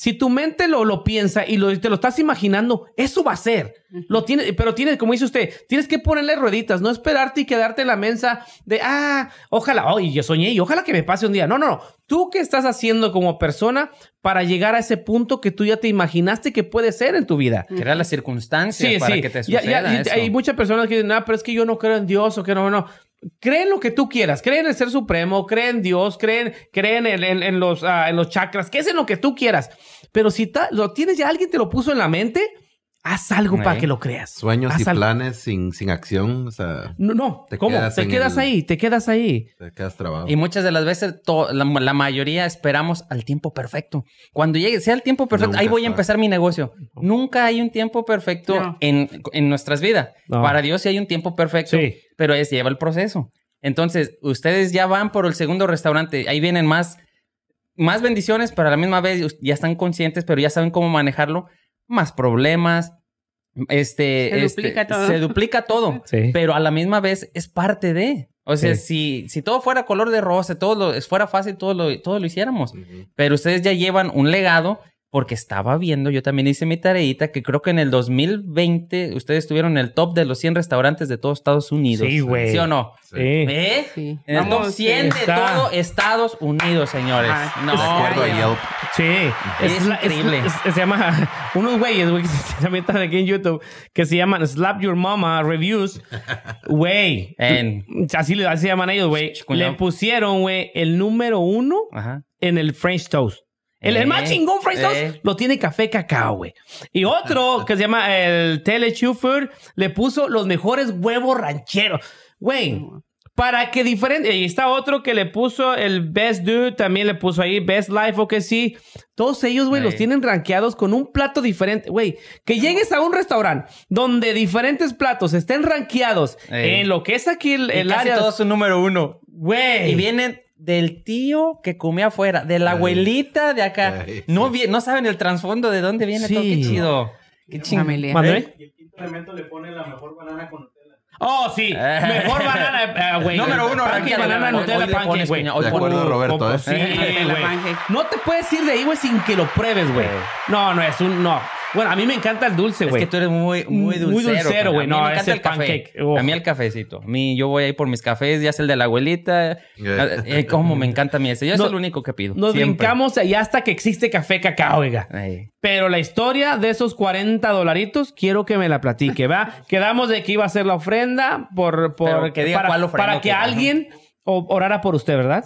Si tu mente lo, lo piensa y lo, te lo estás imaginando, eso va a ser. Lo tiene, pero tienes, como dice usted, tienes que ponerle rueditas, no esperarte y quedarte en la mesa de, ah, ojalá, oh, yo soñé y ojalá que me pase un día. No, no, no. ¿Tú qué estás haciendo como persona para llegar a ese punto que tú ya te imaginaste que puede ser en tu vida? Crear las circunstancias Sí, para sí. que te Ya- suceda ya- eso. hay muchas personas que dicen, ah, pero es que yo no creo en Dios o que no, no. Cree en lo que tú quieras, cree en el Ser Supremo, cree en Dios, cree en, cree en, en- los, ah, en los chakras, que es en lo que tú quieras. Pero si lo tienes ya, alguien te lo puso en la mente, haz algo para que lo creas. Sueños Haz y algo. planes sin, sin acción, o sea, No, no. Te ¿Cómo? quedas te quedas el- ahí, te quedas ahí. te quedas trabado. Y muchas de las veces, to- la, la mayoría esperamos al tiempo perfecto. Cuando llegue, sea el tiempo perfecto, Nunca ahí voy a empezar mi negocio. Nunca hay un tiempo perfecto No. en, en nuestras vidas. No. Para Dios sí hay un tiempo perfecto, Sí. pero es lleva el proceso. Entonces, ustedes ya van por el segundo restaurante, ahí vienen más, más bendiciones, pero a la misma vez ya están conscientes, pero ya saben cómo manejarlo. Más problemas. Este, Se este, duplica todo. Se duplica todo Sí. pero a la misma vez es parte de. O sea, Sí. si, si todo fuera color de rosa, todo lo, fuera fácil, todo lo, todo lo hiciéramos. Pero ustedes ya llevan un legado porque estaba viendo, yo también hice mi tareita, que creo que en el 2020 ustedes estuvieron en el top de los 100 restaurantes de todos Estados Unidos. Sí, güey. ¿Sí o no? Sí. ¿Eh? Sí. En el top Vamos, 100 de está. todo Estados Unidos, señores. Ajá. No, De acuerdo a. Yelp. Sí, Es la- increíble. es- se llama unos güeyes, güey, que se también están aquí en YouTube, que se llaman Slap Your Mama Reviews. Güey, En- así, le- así se llaman ellos, güey. Le pusieron, güey, el número uno Ajá. en el French Toast. El, el Eh, más chingón French Toast eh. lo tiene café cacao, güey. Y otro que se llama el Tele Food le puso los mejores huevos rancheros. Güey, para que diferente. Y está otro que le puso el Best Dude, también le puso ahí Best Life o que sí. Todos ellos, güey, Ey. los tienen rankeados con un plato diferente. Güey, que llegues a un restaurante donde diferentes platos estén rankeados Ey. en lo que es aquí el, Y el casi área. todos son número uno. Güey. Y vienen del tío que comía afuera, de la Ay. abuelita de acá. Ay, no, no saben el trasfondo de dónde viene Sí. todo. Qué chido. Qué chingón. ¿Mandé? Y el quinto elemento le pone la mejor banana con Nutella. Oh, sí. Mejor banana, eh, güey. Número uno, rankeado. banana, Nutella, pancake, güey. De acuerdo, Roberto, ¿eh? Sí, La güey. No te puedes ir de ahí, güey, sin que lo pruebes, güey. No, no, es un... No. Bueno, a mí me encanta el dulce, Es güey. que tú eres muy, muy Muy dulcero. dulcero, güey. A mí No, me encanta el café. pancake. Uf. A mí el cafecito. A mí, yo voy ahí por mis cafés, ya sea el de la abuelita. Yeah. Eh, cómo me encanta a mí ese. Yo No, es el único que pido. Nos siempre. brincamos allá hasta que existe café cacao, oiga. Ay. Pero la historia de esos 40 dolaritos, quiero que me la platique, ¿va? Quedamos de que iba a ser la ofrenda por... por que diga para, cuál ofrenda para que que- alguien orara por usted, ¿verdad?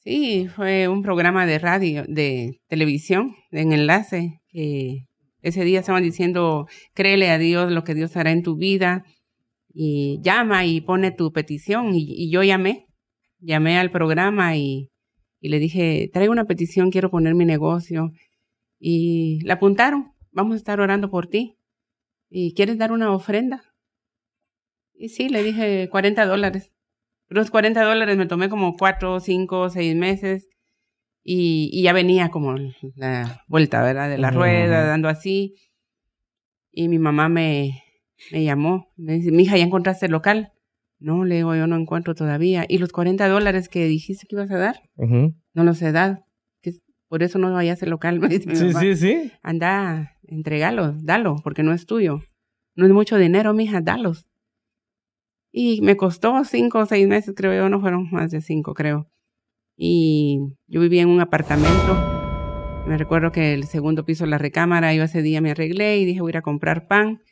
Sí, fue un programa de radio, de televisión, en enlace, que ese día estaban diciendo, créele a Dios lo que Dios hará en tu vida, y llama y pone tu petición, y, yo llamé, llamé al programa y, y le dije, traigo una petición, quiero poner mi negocio, y la apuntaron, vamos a estar orando por ti, y ¿quieres dar una ofrenda? Y sí, le dije 40 dólares. Los 40 dólares me tomé como 4, 5, 6 meses y, y ya venía como la vuelta, ¿verdad? De la rueda, dando así. Y mi mamá me, me llamó, me dice, mija, ¿ya encontraste el local? No, le digo, yo no encuentro todavía. ¿Y los 40 dólares que dijiste que ibas a dar? No los he dado. Por eso no vayas al local, me dice mi Sí, mamá. sí, sí. Anda, entregalo, dalo, porque no es tuyo. No es mucho dinero, mija, dalos. Y me costó cinco o seis meses, creo yo, no fueron más de cinco, creo. Y yo vivía en un apartamento. Me recuerdo que el segundo piso, la recámara, yo ese día me arreglé y dije, voy a ir a comprar pan.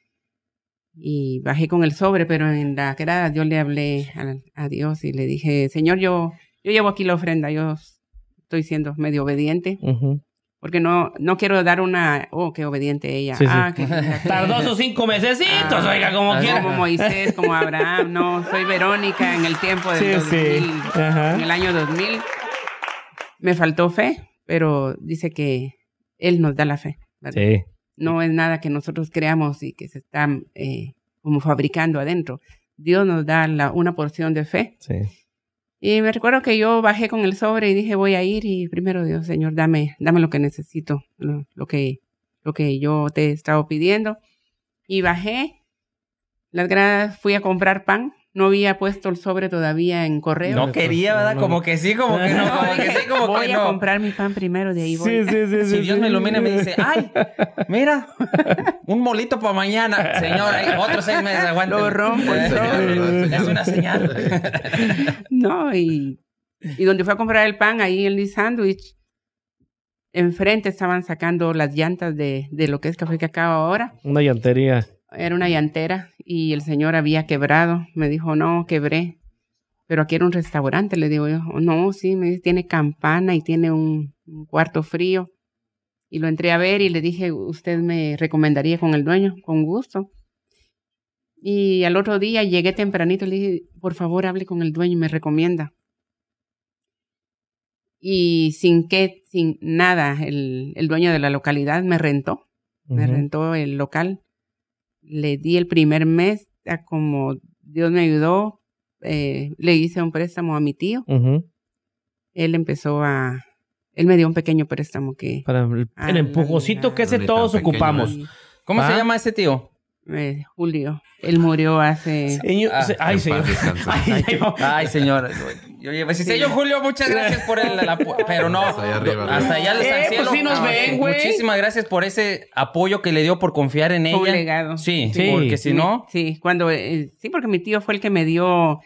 Y bajé con el sobre, pero en la quedada yo le hablé a, Dios y le dije, Señor, yo, yo llevo aquí la ofrenda, yo estoy siendo medio obediente. Ujú. Porque no, no quiero dar una, oh, qué obediente ella. Sí, sí. Ah, que Tardó sus cinco mesecitos, Ah, oiga, como ah, quiera. Como Moisés, como Abraham. No, soy Verónica en el tiempo del Sí, sí. 2000, Ajá. en el año 2000. Me faltó fe, pero dice que Él nos da la fe. ¿verdad? Sí. No es nada que nosotros creamos y que se está eh, como fabricando adentro. Dios nos da la, una porción de fe. Sí. Y me recuerdo que yo bajé con el sobre y dije, voy a ir y primero Dios, Señor, dame, dame lo que necesito, lo, que, lo que yo te he estado pidiendo. Y bajé, las gradas, fui a comprar pan no había puesto el sobre todavía en correo. No quería, ¿verdad? Como que sí, como que no, como que sí, como voy que a comprar mi pan primero, de ahí voy. Sí, sí, sí. Si sí, Dios sí. me ilumina y me dice, ay, mira, un molito para mañana. Señor, otros seis meses, aguanta. Lo rompo. Es una señal. No, y, y donde fue a comprar el pan, ahí en Lee Sandwich, enfrente estaban sacando las llantas de, de lo que es Café Cacao ahora. Una llantería. Era una llantera y el señor había quebrado. Me dijo, no, quebré. Pero aquí era un restaurante, le digo yo. No, sí, me dice, tiene campana y tiene un, un cuarto frío. Y lo entré a ver y le dije, ¿usted me recomendaría con el dueño? Con gusto. Y al otro día llegué tempranito y le dije, por favor, hable con el dueño y me recomienda. Y sin que, sin nada, el, el dueño de la localidad me rentó, me rentó el local. Le di el primer mes, a como Dios me ayudó, eh, le hice un préstamo a mi tío. Él empezó a, él me dio un pequeño préstamo que Para el, el empujocito la- que ese todos pequeño, ocupamos. ¿eh? ¿Cómo se ¿Ah? llama ese tío? eh, Julio, él murió hace... Señor, Ah, se- ay, señor. Ay, señor. A decir, señor Julio, muchas gracias por el, el apoyo. Pero no, Hasta allá arriba, hasta allá les Eh, pues cielo. sí nos ven, güey. Muchísimas gracias por ese apoyo que le dio por confiar en un ella. legado. Sí, Sí. porque si no, Sí, cuando, eh, sí, porque mi tío fue el que me dio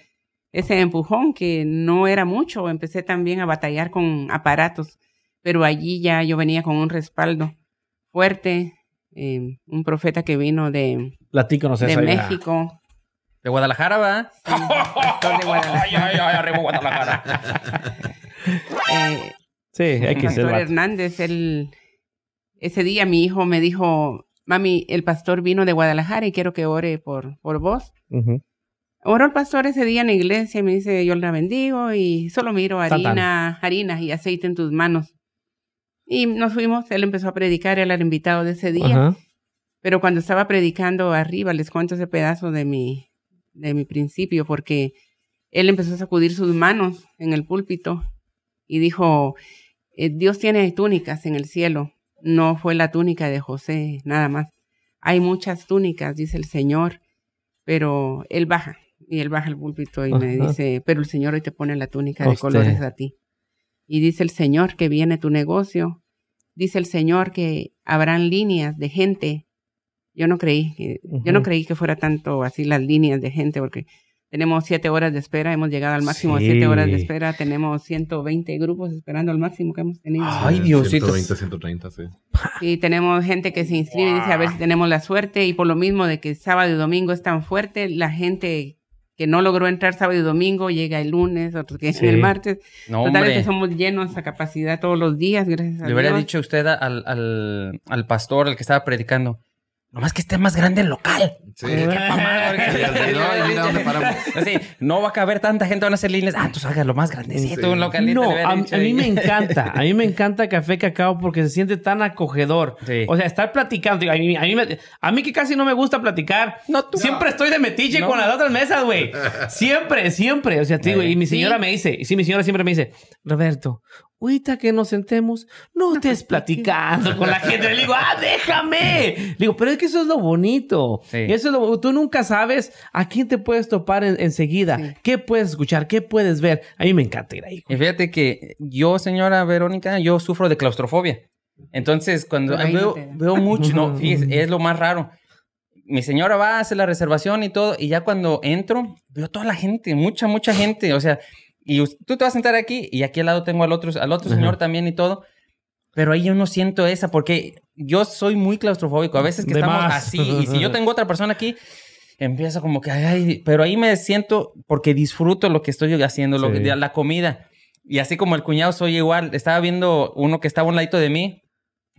ese empujón, que no era mucho. Empecé también a batallar con aparatos, pero allí ya yo venía con un respaldo fuerte. eh, un profeta que vino de, Platícanos de. México. De Guadalajara, ¿va? Sí, pastor de Guadalajara. Ay, ay, ay, arriba Guadalajara. Eh, Sí, hay que ser Pastor vato. Hernández, él, ese día mi hijo me dijo, mami, el pastor vino de Guadalajara y quiero que ore por, por vos. Ujú. Oró el pastor ese día en la iglesia y me dice, yo la bendigo y solo miro harina, harina y aceite en tus manos. Y nos fuimos, él empezó a predicar, él era el invitado de ese día. Ajá. Pero cuando estaba predicando arriba, les cuento ese pedazo de mi, de mi principio, porque él empezó a sacudir sus manos en el púlpito y dijo, eh, Dios tiene túnicas en el cielo, no fue la túnica de José, nada más. Hay muchas túnicas, dice el Señor, pero él baja, y él baja el púlpito y me dice, pero el Señor hoy te pone la túnica de colores a ti. Y dice el Señor que viene tu negocio, dice el Señor que habrán líneas de gente. Yo no creí, que- yo no creí que fuera tanto así las líneas de gente, porque tenemos siete horas de espera, hemos llegado al máximo Sí. de siete horas de espera, tenemos 120 grupos esperando al máximo que hemos tenido. Ay, Sí, Diosito. 120, 130, sí. Y tenemos gente que se inscribe y dice a ver si tenemos la suerte, y por lo mismo de que sábado y domingo es tan fuerte, la gente que no logró entrar sábado y domingo llega el lunes, otros que Sí. el martes. No, Total es hombre. que somos llenos a capacidad todos los días, gracias a Le hubiera dicho usted al, al, al pastor, al que estaba predicando, nomás que esté más grande el local. Sí. no, va a caber tanta gente, van a hacer líneas. Ah, tú hágalo más grandecito, Sí. un localito. No, a, mí me encanta. A mí me encanta Café Cacao porque se siente tan acogedor. Sí. O sea, estar platicando. A mí, a, mí me- a mí que casi no me gusta platicar. No, tú. Siempre estoy de metiche No. con las otras mesas, güey. Siempre, siempre. O sea, te digo, y mi señora Sí. me dice, sí, mi señora siempre me dice, Roberto, ahorita que nos sentemos, no estés platicando con la gente. Le digo, ah, déjame. Le digo, pero es que eso es lo bonito. Sí. Eso es lo, tú nunca sabes a quién te puedes topar en- enseguida. Sí. ¿Qué puedes escuchar? ¿Qué puedes ver? A mí me encanta ir ahí. Y fíjate que yo, señora Verónica, yo sufro de claustrofobia. Entonces, cuando veo, veo mucho, no, fíjese, es lo más raro. Mi señora va a hacer la reservación y todo, y ya cuando entro, veo toda la gente, mucha, mucha gente. O sea, y tú te vas a sentar aquí, y aquí al lado tengo al otro, al otro Ajá. señor también y todo. Pero ahí yo no siento esa, porque yo soy muy claustrofóbico. A veces que De estamos más. así, y si yo tengo otra persona aquí, empieza como que, ay, pero ahí me siento porque disfruto lo que estoy haciendo, lo Sí. que, la comida. Y así como el cuñado soy igual, estaba viendo uno que estaba a un ladito de mí.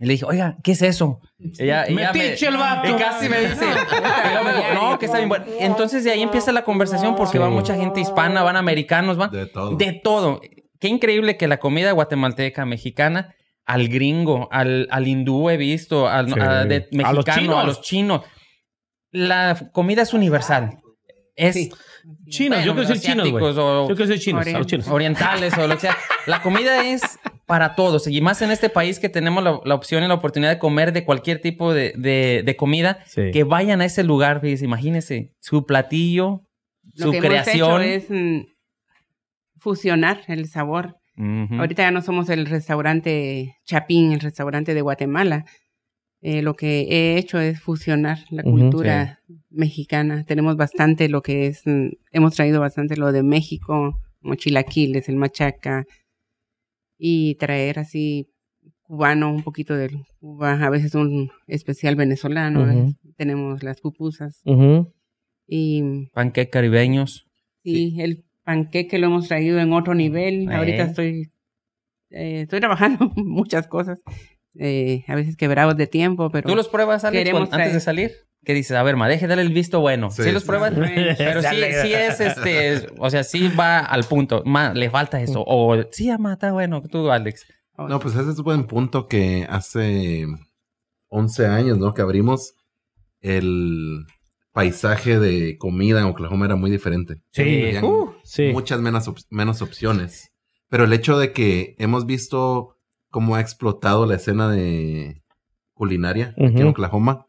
Y le dije, oiga, ¿qué es eso? Ella, ella me, el vato. y casi me dice, me dijo, no, que está bien bueno. Entonces de ahí empieza la conversación porque va mucha gente hispana, van americanos, va. De todo. De todo. Qué increíble que la comida guatemalteca, mexicana, al gringo, al, al hindú he visto, al, Sí. a- de A los mexicano, chinos. a los chinos. La comida es universal. Es Sí. Chinos, yo Bueno, quiero decir chinos, güey. Yo quiero decir chinos, a los chinos. orientales o lo que sea. La comida es para todos. Y más en este país que tenemos la, la opción y la oportunidad de comer de cualquier tipo de, de- de comida, Sí. que vayan a ese lugar, fíjese, imagínense, su platillo lo Su que creación. hemos hecho es mm, fusionar el sabor. Ahorita ya no somos el restaurante Chapín, el restaurante de Guatemala. Eh, lo que he hecho es fusionar la cultura mexicana. Tenemos bastante lo que es, mm, hemos traído bastante lo de México, como chilaquiles, el machaca, y traer así cubano, un poquito de Cuba, a veces un especial venezolano, tenemos las pupusas. Ujú. Y Panqueques caribeños. Sí, el panqueque lo hemos traído en otro nivel. Eh. Ahorita estoy, eh, estoy trabajando muchas cosas, eh, a veces quebrados de tiempo, pero ¿Tú los pruebas, Alex, antes de salir? ¿Qué dices? A ver, ma, deje darle el visto bueno. Sí, Sí, los pruebas. sí. Pero sí, sí es este, o sea, sí va al punto. Ma, le falta eso. O sí, ama, está bueno. Tú, Alex. No, pues ese es un buen punto que hace 11 años, ¿no? Que abrimos el paisaje de comida en Oklahoma era muy diferente. Sí. Uh, sí. muchas menos, op- menos opciones. Pero el hecho de que hemos visto cómo ha explotado la escena de culinaria aquí en. Oklahoma.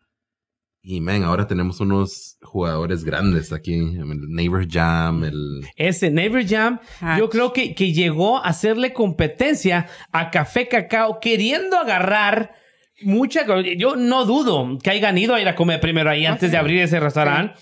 Y, man, ahora tenemos unos jugadores grandes aquí. El Neighbor Jam, el... Ese Neighbor Jam, Ah, yo creo que, que llegó a hacerle competencia a Café Cacao, queriendo agarrar mucha. Yo no dudo que hayan ido a ir a comer primero ahí Ah, antes de abrir ese restaurante.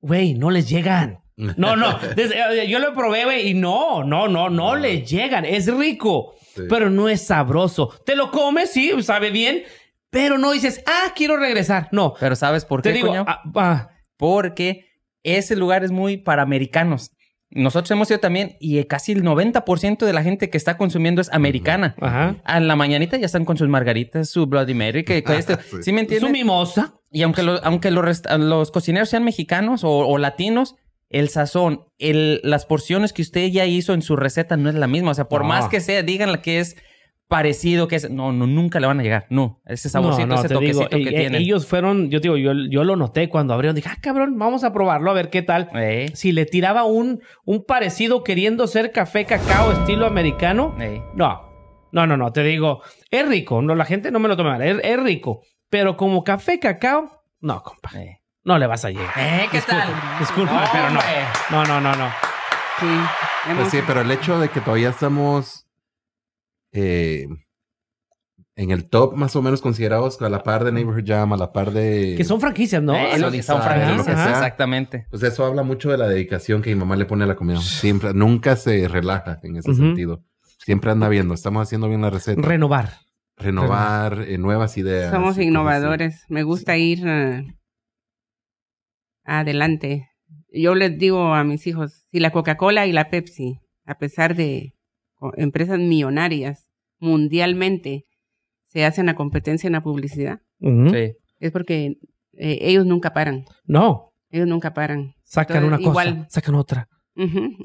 Güey, no les llegan. No, no. Desde- yo lo probé, güey, y no, no, no, no les llegan. Es rico, Sí. pero no es sabroso. Te lo comes, sí, sabe bien, pero no dices, ah, quiero regresar. No. Pero ¿sabes por qué, Te digo, cuñado? ah, ah, Porque ese lugar es muy para americanos. Nosotros hemos ido también y casi el 90% de la gente que está consumiendo es americana. ajá. A la mañanita ya están con sus margaritas, su Bloody Mary, que, Sí. ¿sí me Su entiendes? mimosa. Y aunque, lo- aunque los, rest- los cocineros sean mexicanos o, o latinos, el sazón, el, las porciones que usted ya hizo en su receta no es la misma. O sea, por No. más que sea, díganle que es parecido, que es... No, no, nunca le van a llegar. No, ese saborcito, ese toquecito digo, que e- e- tienen. Ellos fueron, yo digo, yo, yo lo noté cuando abrieron. Dije, ah, cabrón, vamos a probarlo a ver qué tal. Si le tiraba un, un parecido queriendo ser café cacao estilo americano, no. No, no, no, te digo, es rico. No, la gente no me lo toma mal, es, es rico. Pero como café cacao, no, compa. No le vas a llegar. Eh, ¿qué tal? Disculpa, pero no. No, no, no, no. sí, Pues sí, pero el hecho de que todavía estamos eh, en el top más o menos considerados a la par de Neighborhood Jam, a la par de... Que son franquicias, ¿no? Eh, son franquicias, sea. exactamente. Pues eso habla mucho de la dedicación que mi mamá le pone a la comida. Siempre, nunca se relaja en ese sentido. Siempre anda viendo, estamos haciendo bien la receta. Renovar. Renovar eh, nuevas ideas. somos innovadores. Me gusta ir adelante. Yo les digo a mis hijos, si la Coca-Cola y la Pepsi, a pesar de empresas millonarias mundialmente, se hacen la competencia en la publicidad. Sí. es porque eh, ellos nunca paran. No. Ellos nunca paran. Sacan Entonces, una cosa, igual- sacan otra.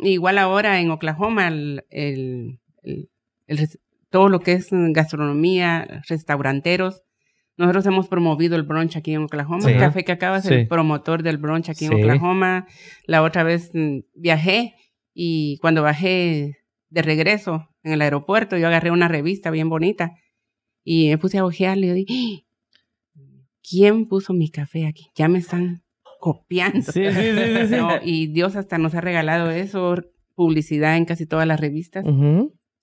Igual ahora en Oklahoma, el, el- el- el res- todo lo que es gastronomía, restauranteros, nosotros hemos promovido el brunch aquí en Oklahoma. Sí. Café Cacao es Sí. el promotor del brunch aquí en Sí. Oklahoma. La otra vez mm, viajé y cuando bajé de regreso en el aeropuerto, yo agarré una revista bien bonita y me puse a ojearle y yo dije, "¡Ah! ¿quién puso mi café aquí? Ya me están copiando. Sí, sí, sí, sí, sí. No, y Dios hasta nos ha regalado eso, publicidad en casi todas las revistas.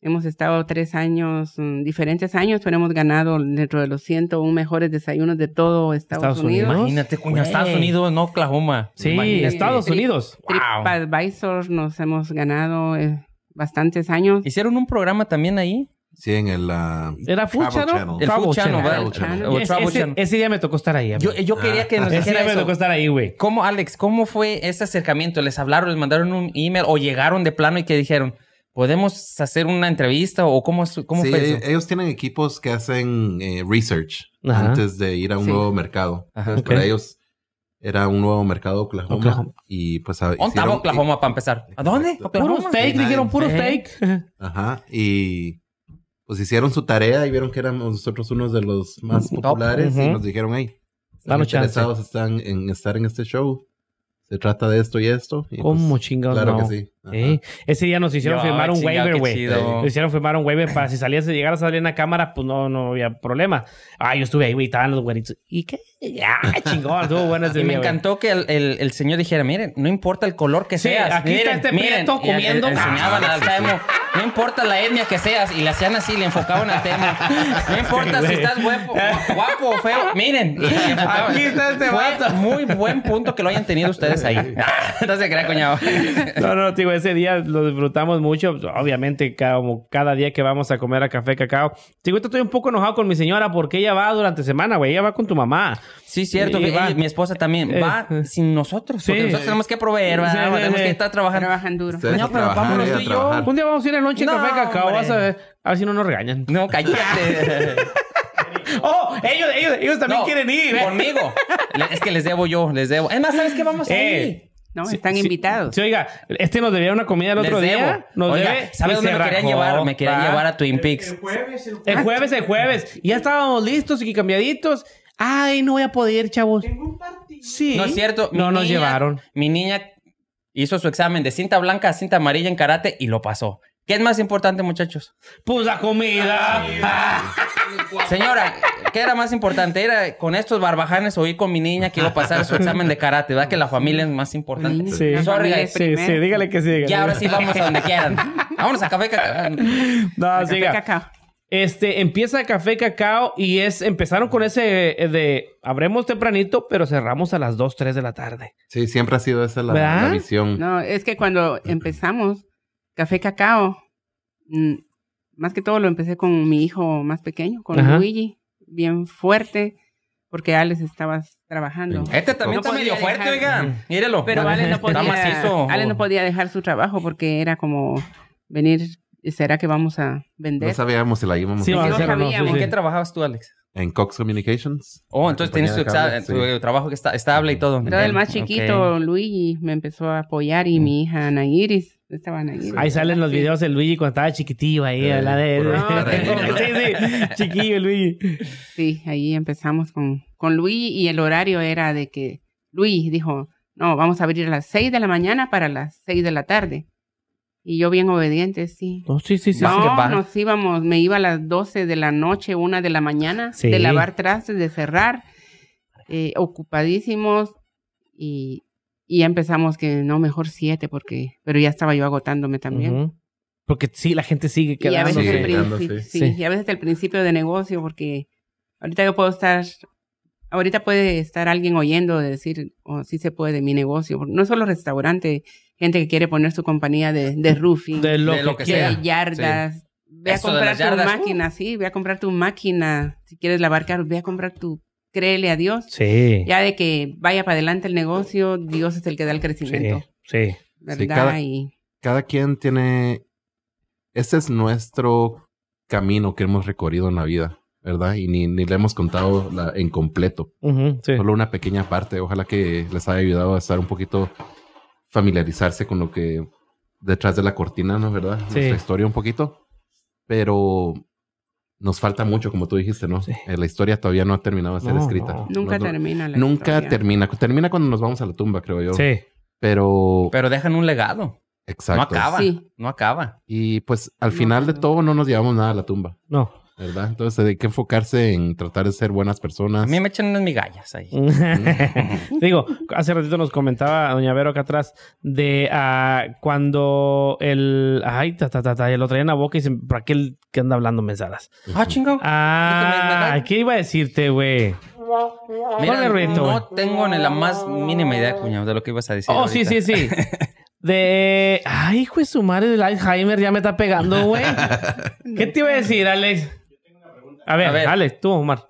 Hemos estado tres años, mm, diferentes años, pero hemos ganado dentro de los 101 mejores desayunos de todo Estados, Estados Unidos. Unidos. Imagínate, cuña. Estados Unidos, no Oklahoma. Sí, Imagínate. Estados Unidos. Wow. TripAdvisor nos hemos ganado eh, bastantes años. ¿Hicieron un programa también ahí? Sí, en el... ah, ¿Era Food Channel? El Food Channel, ese, día me tocó estar ahí. Yo, yo quería que nos ese día me eso. tocó estar ahí, güey. ¿Cómo, Alex, cómo fue ese acercamiento? ¿Les hablaron, les mandaron un email o llegaron de plano y que dijeron, ¿podemos hacer una entrevista o cómo, cómo sí, fue eso? eh, ellos tienen equipos que hacen eh, research Ajá. antes de ir a un Sí. nuevo mercado. Ajá. Entonces. Para ellos era un nuevo mercado Oklahoma. Oklahoma. Y pues... a- ¿Dónde estaba Oklahoma para empezar? ¿A dónde? ¿Oklahoma? Puro steak, Sí, dijeron puro steak. Ajá. Y pues hicieron su tarea y vieron que éramos nosotros unos de los más Top. populares y nos dijeron, hey, están chance. interesados están en estar en este show. Se trata de esto y esto. Y, ¿Cómo pues, chingados Claro no? que sí. Sí. Ese día nos hicieron Yo, firmar un chingado, waiver, güey. Nos hicieron firmar un waiver para si salías, si llegaras a salir en la cámara, pues no, no había problema. Ah, yo estuve ahí, güey, estaban los güeritos. ¿Y qué? Ya, chingón, estuvo bueno ese Y me día, encantó que el, el- el señor dijera, miren, no importa el color que Sí, seas. aquí está miren, este miren", y comiendo. enseñaban Ah, al no importa la etnia que seas. Y le hacían así, le enfocaban al tema. No importa si estás guapo, guapo o feo. Miren. Aquí está este Fue vato. muy buen punto que lo hayan tenido ustedes ahí. no se crea, cuñado. No, no, digo, ese día lo disfrutamos mucho. Obviamente, como cada día que vamos a comer a café cacao. Digo, ahorita estoy un poco enojado con mi señora porque ella va durante semana, güey. Ella va con tu mamá. Sí, cierto. Va. mi esposa también Eh, va eh. sin nosotros. Sí. Porque nosotros tenemos que proveer, ¿verdad? Sí, sí, tenemos sí. que estar trabajando. Trabajan duro. Ustedes No, pero trabajar, vámonos tú y yo. Un día vamos a ir al lonche No, café cacao. hombre. Vas a ver. A ver si no nos regañan. No, cállate. Oh, ellos, ellos, ellos también No, quieren ir. ¿eh? Conmigo. Es que les debo yo, les debo. Es más, ¿sabes qué? Vamos a Eh, ir. No, Sí, están sí, invitados. Sí, oiga, este nos debía una comida el otro Les día. Nos Oiga, debe. ¿sabes dónde me querían llevar? Me querían va. llevar a Twin Peaks. El jueves, el El jueves, el jueves. Y ya estábamos listos y cambiaditos. Ay, no voy a poder chavos. Tengo un partido. Sí. No es cierto. mi No nos llevaron. Mi niña hizo su examen de cinta blanca a cinta amarilla en karate y lo pasó. ¿Qué es más importante, muchachos? Pues la comida. Ah, Señora, ¿qué era más importante? ¿Era con estos barbajanes o ir con mi niña que iba a pasar su examen de karate? ¿Verdad que la familia es más importante? Sí. Sorry, guys. Sí, sí, dígale que sí. dígale. Y ahora sí vamos a donde quieran. Vámonos a café. Cacao. No, Café siga. cacao. Este, empieza Café Cacao y es, empezaron con ese de, abremos tempranito, pero cerramos a las 2, 3 de la tarde. Sí, siempre ha sido esa la, la visión. No, es que cuando empezamos Café Cacao, mm, más que todo lo empecé con mi hijo más pequeño, con Ajá. Luigi, bien fuerte, porque Alex estaba trabajando. Este también No está medio fuerte, dejar- oiga. Mírelo. Pero Alex no podía. Alex no podía dejar su trabajo porque era como venir, ¿será que vamos a vender? No sabíamos si la íbamos Sí, a hacer o no, sabíamos. sí, ¿En sí. qué trabajabas tú, Alex? En Cox Communications. Oh, entonces tienes tu, cable, tu sí. trabajo que está estable y todo. Pero el más chiquito, Luigi, me empezó a apoyar y mi hija Ana Iris, estaba Ana Iris. Ahí salen los videos de Luigi cuando estaba chiquitillo ahí, Sí, la de... carrera. sí, sí, chiquillo Luigi. Sí, ahí empezamos con, con Luis y el horario era de que Luis dijo, no, vamos a abrir a las 6 de la mañana para las 6 de la tarde. Y yo bien obediente, sí. No, sí, sí, sí. No, nos íbamos, me iba a las 12 de la noche, 1 de la mañana, Sí. de lavar trastes, de cerrar, eh, ocupadísimos y, y ya empezamos que no, mejor 7 porque, pero ya estaba yo agotándome también. Porque sí, la gente sigue Y a veces, quedándose. Sí, el sí. sí, y a veces el principio de negocio, porque ahorita yo puedo estar, ahorita puede estar alguien oyendo de decir, oh, sí se puede mi negocio. No solo restaurante, gente que quiere poner su compañía de, de roofing, De lo, De que, lo que de yardas. Ve a Eso de comprar tu yardas, uh. máquina, sí, ve a comprar tu máquina. Si quieres lavar carros, ve a comprar tu, créele a Dios. Sí. Ya de que vaya para adelante el negocio, Dios es el que da el crecimiento. Sí, sí. ¿Verdad? cada- Y Cada quien tiene... Este es nuestro camino que hemos recorrido en la vida, ¿verdad? Y ni, ni le hemos contado la- en completo. Sí. Solo una pequeña parte. Ojalá que les haya ayudado a estar un poquito familiarizarse con lo que detrás de la cortina, ¿no? ¿Verdad? Sí. Nuestra historia un poquito. Pero nos falta mucho, como tú dijiste, ¿no? Sí. Eh, La historia todavía no ha terminado de ser No, escrita. no. nunca No, termina la Nunca historia. termina. Termina cuando nos vamos a la tumba, creo yo. Sí. Pero, Pero dejan un legado. exacto. No acaba. Sí. No acaba. Y pues al No, final de todo no nos llevamos nada a la tumba, No. ¿verdad? Entonces hay que enfocarse en tratar de ser buenas personas. A mí me echan unas migallas ahí. Digo, hace ratito nos comentaba Doña Vero acá atrás de ah, cuando el. Ay, ta, ta, ta, ta, lo traían a boca y se, por aquel que anda hablando mensadas. Ah, chingado. Ah, ¿qué iba a decirte, güey? Mira, ruido, no tengo ni la más mínima idea, cuñado, de lo que ibas a decir. Oh, sí, ahorita. sí, sí. De. Ay, hijo de su madre del Alzheimer ya me está pegando, güey. ¿Qué te iba a decir, Alex? A ver, A ver. Alex, tú, Omar. ¿A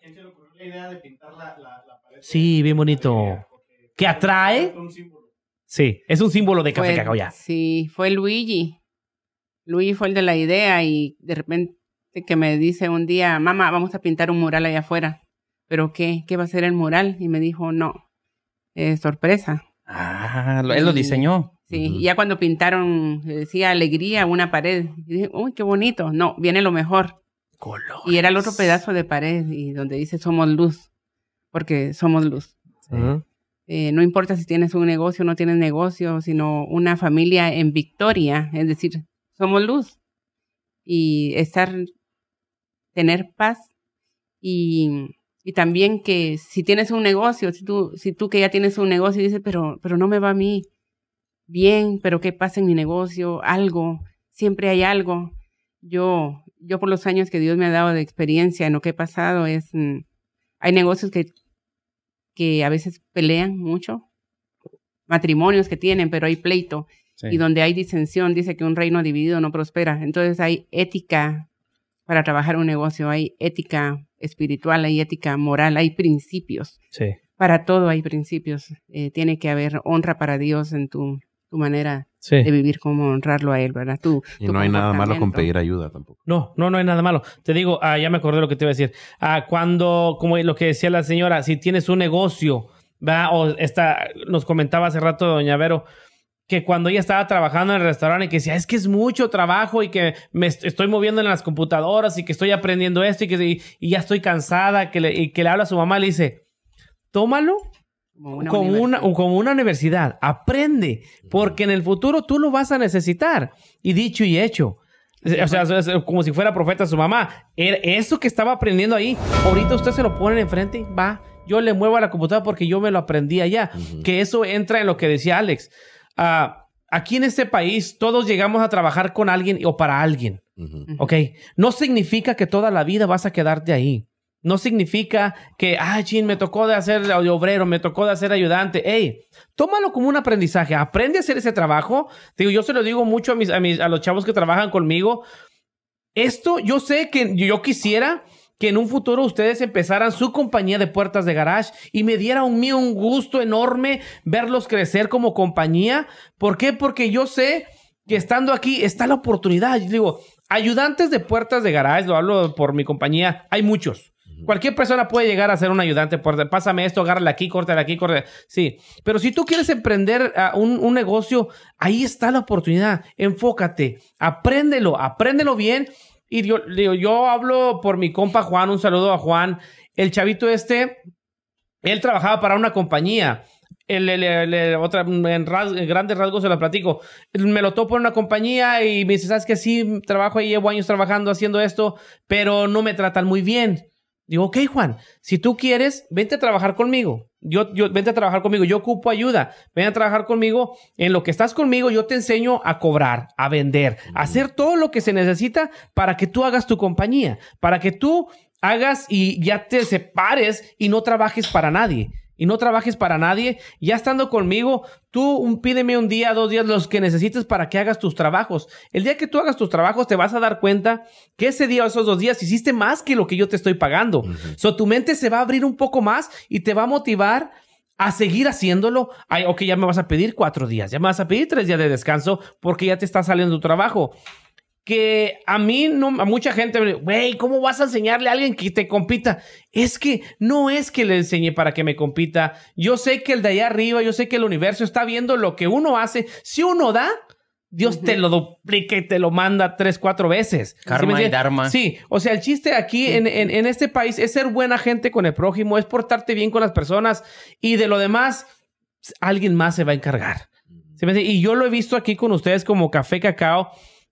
quién se le ocurrió la idea de pintar la, la, la pared? Sí, bien bonito. ¿Que atrae? Es un símbolo. Sí, es un símbolo de café Fue- cacao ya. Sí, fue Luigi. Luigi fue el de la idea y de repente que me dice un día, mamá, vamos a pintar un mural allá afuera. ¿Pero qué? ¿Qué va a ser el mural? Y me dijo, no, es sorpresa. Ah, él lo diseñó. Sí, y ya cuando pintaron, eh, decía alegría, una pared. Y dije, uy, qué bonito. No, viene lo mejor. Color. Y era el otro pedazo de pared y donde dice somos luz, porque somos luz. Eh, no importa si tienes un negocio o no tienes negocio, sino una familia en victoria, es decir, somos luz. Y estar, tener paz y, y también que si tienes un negocio, si tú, si tú que ya tienes un negocio dices, pero, pero no me va a mí bien, pero ¿qué pasa en mi negocio? Algo, siempre hay algo. Yo, yo por los años que Dios me ha dado de experiencia en lo que he pasado es, mm, hay negocios que que a veces pelean mucho, matrimonios que tienen, pero hay pleito. Sí. Y donde hay disensión, dice que un reino dividido no prospera. Entonces hay ética para trabajar un negocio, hay ética espiritual, hay ética moral, hay principios. Sí. Para todo hay principios. Eh, tiene que haber honra para Dios en tu, tu manera Sí. de vivir, como honrarlo a Él, ¿verdad? Tu, Y tu no hay nada malo con pedir ayuda tampoco. No, no, no hay nada malo. Te digo, ah, ya me acordé de lo que te iba a decir. Ah, cuando, como lo que decía la señora, si tienes un negocio, ¿va? o esta, nos comentaba hace rato doña Vero, que cuando ella estaba trabajando en el restaurante que decía, es que es mucho trabajo y que me est- estoy moviendo en las computadoras y que estoy aprendiendo esto y que y, y ya estoy cansada, que le, y que le habla a su mamá, le dice, tómalo Como una como una, universidad. como una universidad. Aprende, porque en el futuro tú lo vas a necesitar. Y dicho y hecho. O sea, como si fuera profeta su mamá. Eso que estaba aprendiendo ahí, ahorita usted se lo pone enfrente y va. Yo le muevo a la computadora porque yo me lo aprendí allá. Ujú. Que eso entra en lo que decía Alex. Ah, aquí en este país, todos llegamos a trabajar con alguien o para alguien. ¿Ok? No significa que toda la vida vas a quedarte ahí. No significa que, ah, chin, me tocó de hacer de obrero, me tocó de hacer ayudante. Ey, tómalo como un aprendizaje. Aprende a hacer ese trabajo. Digo, yo se lo digo mucho a, mis, a, mis, a los chavos que trabajan conmigo. Esto, yo sé que yo quisiera que en un futuro ustedes empezaran su compañía de puertas de garage y me diera un mío un gusto enorme verlos crecer como compañía. ¿Por qué? Porque yo sé que estando aquí está la oportunidad. Yo digo, ayudantes de puertas de garage, lo hablo por mi compañía, hay muchos. Cualquier persona puede llegar a ser un ayudante. Por, pásame esto, agárrale aquí, córtale aquí, córtale. Sí. Pero si tú quieres emprender ah, un, un negocio, ahí está la oportunidad. Enfócate, apréndelo, apréndelo bien. Y yo, digo, yo hablo por mi compa Juan, un saludo a Juan. El chavito este, él trabajaba para una compañía. El, el- el- otra, en, grandes rasgos se lo platico. Me lo topo en una compañía y me dice, ¿sabes que Sí, trabajo ahí, llevo años trabajando haciendo esto, pero no me tratan muy bien. Digo, ok, Juan, si tú quieres, vente a trabajar conmigo. Yo, yo, vente a trabajar conmigo. Yo ocupo ayuda. Ven a trabajar conmigo. En lo que estás conmigo, yo te enseño a cobrar, a vender, a hacer todo lo que se necesita para que tú hagas tu compañía, para que tú hagas y ya te separes y no trabajes para nadie. Y no trabajes para nadie. Ya estando conmigo, tú un- pídeme un día, dos días, los que necesites para que hagas tus trabajos. El día que tú hagas tus trabajos, te vas a dar cuenta que ese día o esos dos días hiciste más que lo que yo te estoy pagando. Ujú. So, tu mente se va a abrir un poco más y te va a motivar a seguir haciéndolo. Ay, ok, ya me vas a pedir cuatro días, ya me vas a pedir tres días de descanso porque ya te está saliendo tu trabajo. Que a mí, no, a mucha gente, me güey, ¿cómo vas a enseñarle a alguien que te compita? Es que no es que le enseñe para que me compita. Yo sé que el de allá arriba, yo sé que el universo está viendo lo que uno hace. Si uno da, Dios te lo duplica y te lo manda tres, cuatro veces. ¿Sí me Karma y dharma. Sí, o sea, el chiste aquí en, en- en este país es ser buena gente con el prójimo, es portarte bien con las personas y de lo demás, alguien más se va a encargar. ¿Sí me entiende? Y yo lo he visto aquí con ustedes como Café Cacao.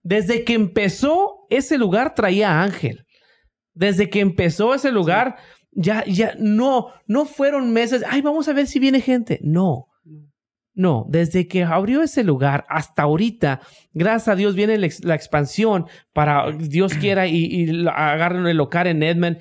Desde que empezó ese lugar traía Ángel. Desde que empezó ese lugar, ya, ya no, no fueron meses. Ay, vamos a ver si viene gente. No. No, desde que abrió ese lugar hasta ahorita, gracias a Dios viene la, ex- la expansión para Dios quiera y, y agarren el local en Edmond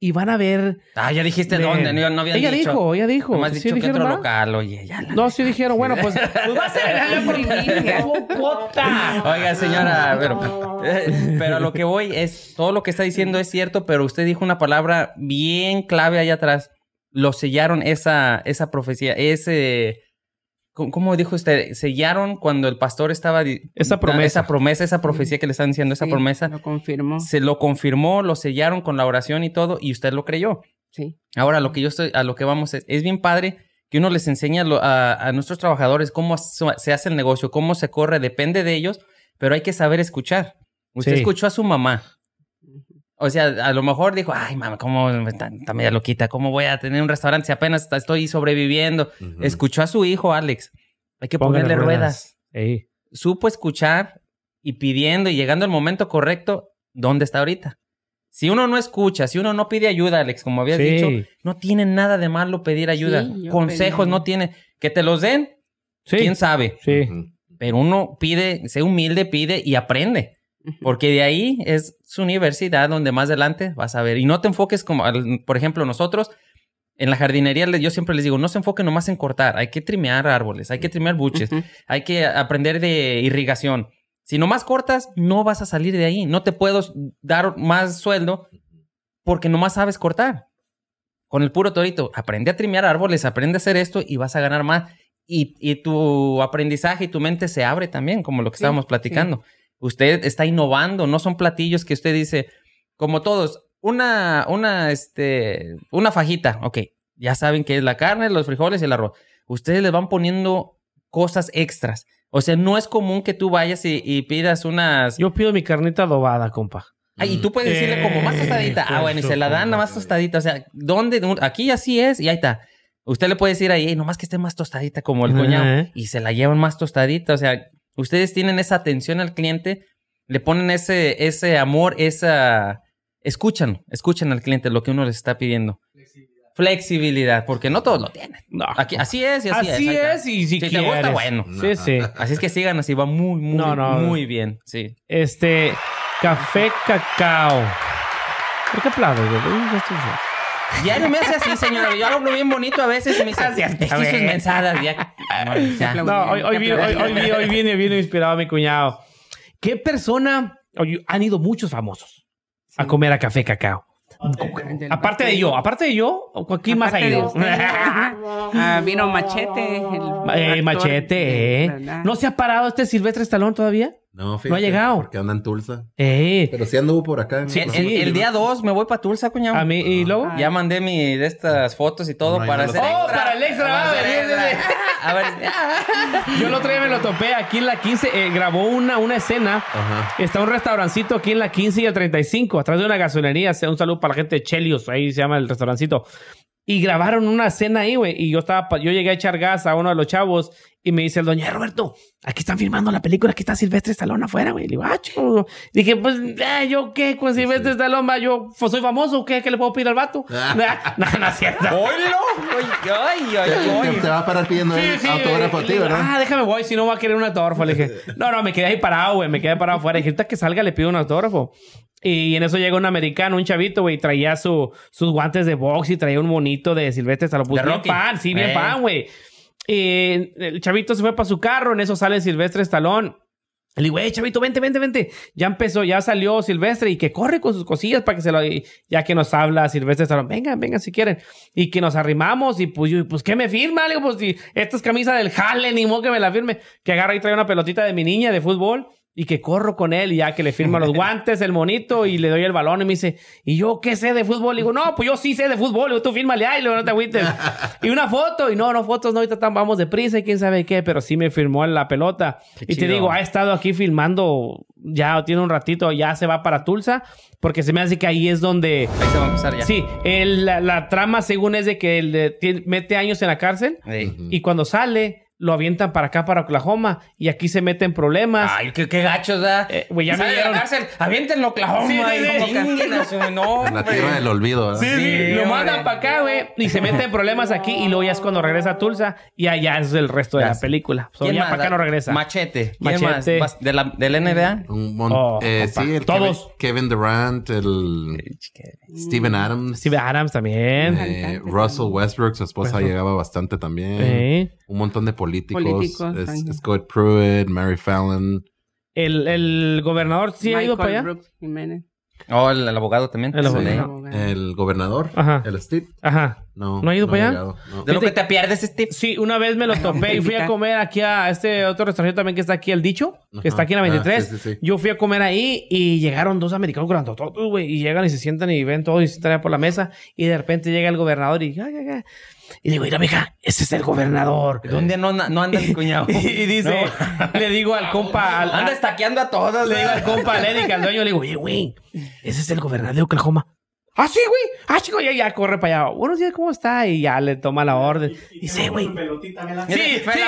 y van a ver. Ah, ya dijiste dónde, no, no habían ella dicho. dijo, ella dijo. Nomás ¿Sí dicho que otro local, oye, ya la- No, sí dijeron, bueno, pues, pues va a ser la. Puta. Oiga, señora, pero, pero a lo que voy es, todo lo que está diciendo es cierto, pero usted dijo una palabra bien clave allá atrás. Lo sellaron esa, esa profecía, ese... ¿Cómo dijo usted? Sellaron cuando el pastor estaba... Esa promesa. Esa promesa, esa profecía que le están diciendo, esa Sí, promesa. Lo confirmó. Se lo confirmó, lo sellaron con la oración y todo, y usted lo creyó. Sí. Ahora, lo que yo estoy, a lo que vamos es, es bien padre que uno les enseña lo- a, a nuestros trabajadores cómo se hace el negocio, cómo se corre, depende de ellos, pero hay que saber escuchar. Usted Sí. escuchó a su mamá. O sea, a lo mejor dijo, ay, mamá, ¿cómo está, está media loquita? ¿Cómo voy a tener un restaurante si apenas estoy sobreviviendo? Escuchó a su hijo, Alex. Hay que Póngale ponerle ruedas. Ey. Supo escuchar y pidiendo y llegando al momento correcto, ¿dónde está ahorita? Si uno no escucha, si uno no pide ayuda, Alex, como habías Sí. dicho, no tiene nada de malo pedir ayuda. Sí, Consejos pedí. no tiene. Que te los den, Sí. quién sabe. Sí. Pero uno pide, sé humilde, pide y aprende. Porque de ahí es su universidad donde más adelante vas a ver. Y no te enfoques como, por ejemplo, nosotros en la jardinería, yo siempre les digo, no se enfoquen nomás en cortar. Hay que trimear árboles, hay que trimear buches, hay que aprender de irrigación. Si nomás cortas, no vas a salir de ahí. No te puedo dar más sueldo porque nomás sabes cortar. Con el puro torito, aprende a trimear árboles, aprende a hacer esto y vas a ganar más. Y, y tu aprendizaje y tu mente se abre también, como lo que Sí, estábamos platicando. Usted está innovando, no son platillos que usted dice, como todos, una, una, este, una fajita, ok, ya saben que es la carne, los frijoles y el arroz. Ustedes le van poniendo cosas extras. O sea, no es común que tú vayas y, y pidas unas... Yo pido mi carnita adobada, compa. Ay, y tú puedes decirle como más tostadita. Ah, bueno, y se la dan nada más tostadita. O sea, ¿dónde? Aquí así es y ahí está. Usted le puede decir ahí, "Ey, nomás que esté más tostadita como el cuñado. Y se la llevan más tostadita. O sea, ustedes tienen esa atención al cliente, le ponen ese, ese amor, esa... Escuchan, escuchan al cliente lo que uno les está pidiendo. Flexibilidad, porque no todos lo tienen. No. Aquí, así es y así, Así es. está. es, y si Si te gusta, quieres. bueno. Sí, sí. Así es que sigan así, va muy, muy, No, no. muy bien. Sí. Este, café cacao. ¿Por qué? Uy, ya no me hace así, señora. Yo hablo bien bonito a veces y me dice, Gracias, es que cabrón. sus mensadas ya. No, ya. No, hoy, hoy, vi- hoy, hoy vi- hoy viene, viene inspirado mi cuñado. ¿Qué persona? oye, han ido muchos famosos a comer a café cacao. Del Aparte de yo, aparte de yo, ¿quién más ha ido? Ah, vino Machete. el Eh, machete, eh. ¿No se ha parado este Silvestre Estalón todavía? No, fíjate, No ha llegado. Porque anda en Tulsa. Pero sí anduvo por acá. en- Sí, el, Sí. el día 2 me voy para Tulsa, cuñado. a mí, y luego. Ya mandé mi de estas fotos y todo No, para hacer tengo. Oh, extra. para el extra, extra. A ver. Yo el otro día me lo topé aquí en la 15. eh, grabó una, una escena. Ajá. Está un restaurancito aquí en la 15 y el 35, atrás de una gasolinería. Sea Un saludo para la gente de Chelios, ahí se llama el restaurancito. Y grabaron una escena ahí, güey. Y yo estaba, yo llegué a echar gas a uno de los chavos y me dice el doña Roberto, aquí están filmando la película, aquí está Silvestre Stallone afuera, güey. Le digo, ah. Dije, pues, eh, ¿yo qué? Con Silvestre Stallone, va, yo pues, soy famoso, ¿qué? ¿Qué le puedo pedir al vato? no, no es cierto. ¡Oilo! ¡Ay, ay, ay! Te, te va a parar pidiendo Sí, el sí, autógrafo a ti, ¿verdad? Ah, déjame voy, si no va a querer un autógrafo. Le dije, no, no, me quedé ahí parado, güey. Me quedé parado afuera. Dije, ahorita que salga le pido un autógrafo. Y en eso llega un americano, un chavito, güey, traía su, sus guantes de box y traía un monito de Silvestre Stallone. Pues bien fan, sí, bien Eh. fan, güey. Y el chavito se fue para su carro, en eso sale Silvestre Stallone. Le digo, eh, chavito, vente, vente, vente. Ya empezó, ya salió Silvestre y que corre con sus cosillas para que se lo... Ya que nos habla Silvestre Stallone, venga, venga si quieren. Y que nos arrimamos y pues yo, pues, ¿qué me firma? Le digo, pues si esta es camisa del Jale, ni modo que me la firme. Que agarra y trae una pelotita de mi niña de fútbol y que corro con él y ya que le firma los guantes, el monito y le doy el balón y me dice, ¿y yo qué sé de fútbol? Le digo, no, pues yo sí sé de fútbol. Le digo, tú fírmale ahí, no te agüites. y una foto y no, no, fotos no, ahorita vamos deprisa y quién sabe qué, pero sí me firmó en la pelota. Qué y te digo, ha estado aquí filmando, ya tiene un ratito, ya se va para Tulsa, porque se me hace que ahí es donde... Ahí se va a empezar ya. Sí, el- la, la trama según es de que él de- mete años en la cárcel Sí. Y cuando sale lo avientan para acá, para Oklahoma y aquí se mete en problemas. Ay, qué, qué gachos, ¿da? Eh, güey, ya me dieron- cárcel, aviéntenlo a Oklahoma. Sí, sí, sí. No, En la tierra del olvido, ¿verdad? Sí, sí, Sí, lo mandan para acá, güey, y se mete en problemas aquí y luego ya es cuando regresa a Tulsa y allá es el resto de Ya la película. So, ¿Quién ya para acá no regresa. Machete. ¿Quién Machete. más? ¿De la, ¿Del NBA? Un mon- Oh, eh, sí, el Todos. Kevin, Kevin Durant, el Steven Adams, Steve Adams también. eh, Russell. Westbrook, su esposa Westbrook. llegaba bastante también. Eh. Un montón de políticos. Políticos, Es-. Scott Pruitt, Mary Fallon. El, el gobernador sí ha ido para allá. Jiménez. Oh, el, el abogado también. El Sí. abogado. El gobernador. Ajá. El Steve. Ajá. No. ¿No ha ido he para allá? no. De lo que te pierdes, Steve. Sí, una vez me lo topé y fui a comer aquí a este otro restaurante también que está aquí, El Dicho, que Ajá. está aquí en la Ah, 23. sí, sí, sí. Yo fui a comer ahí y llegaron dos americanos grandototos, güey, y llegan y se sientan y ven todo y se allá por la mesa y de repente llega el gobernador y... Y digo, mira, mija, ese es el gobernador. ¿Dónde no, no anda el cuñado? Y dice, le digo al compa, al, Anda estaqueando a todos. le digo al compa, al Eric, al dueño, le digo, oye, güey, ese es el gobernador de Oklahoma. Ah, sí, güey. Ah, chico, ya, ya, corre para allá. Buenos días, ¿cómo está? Y ya le toma la orden. Y dice, güey. Sí, sí.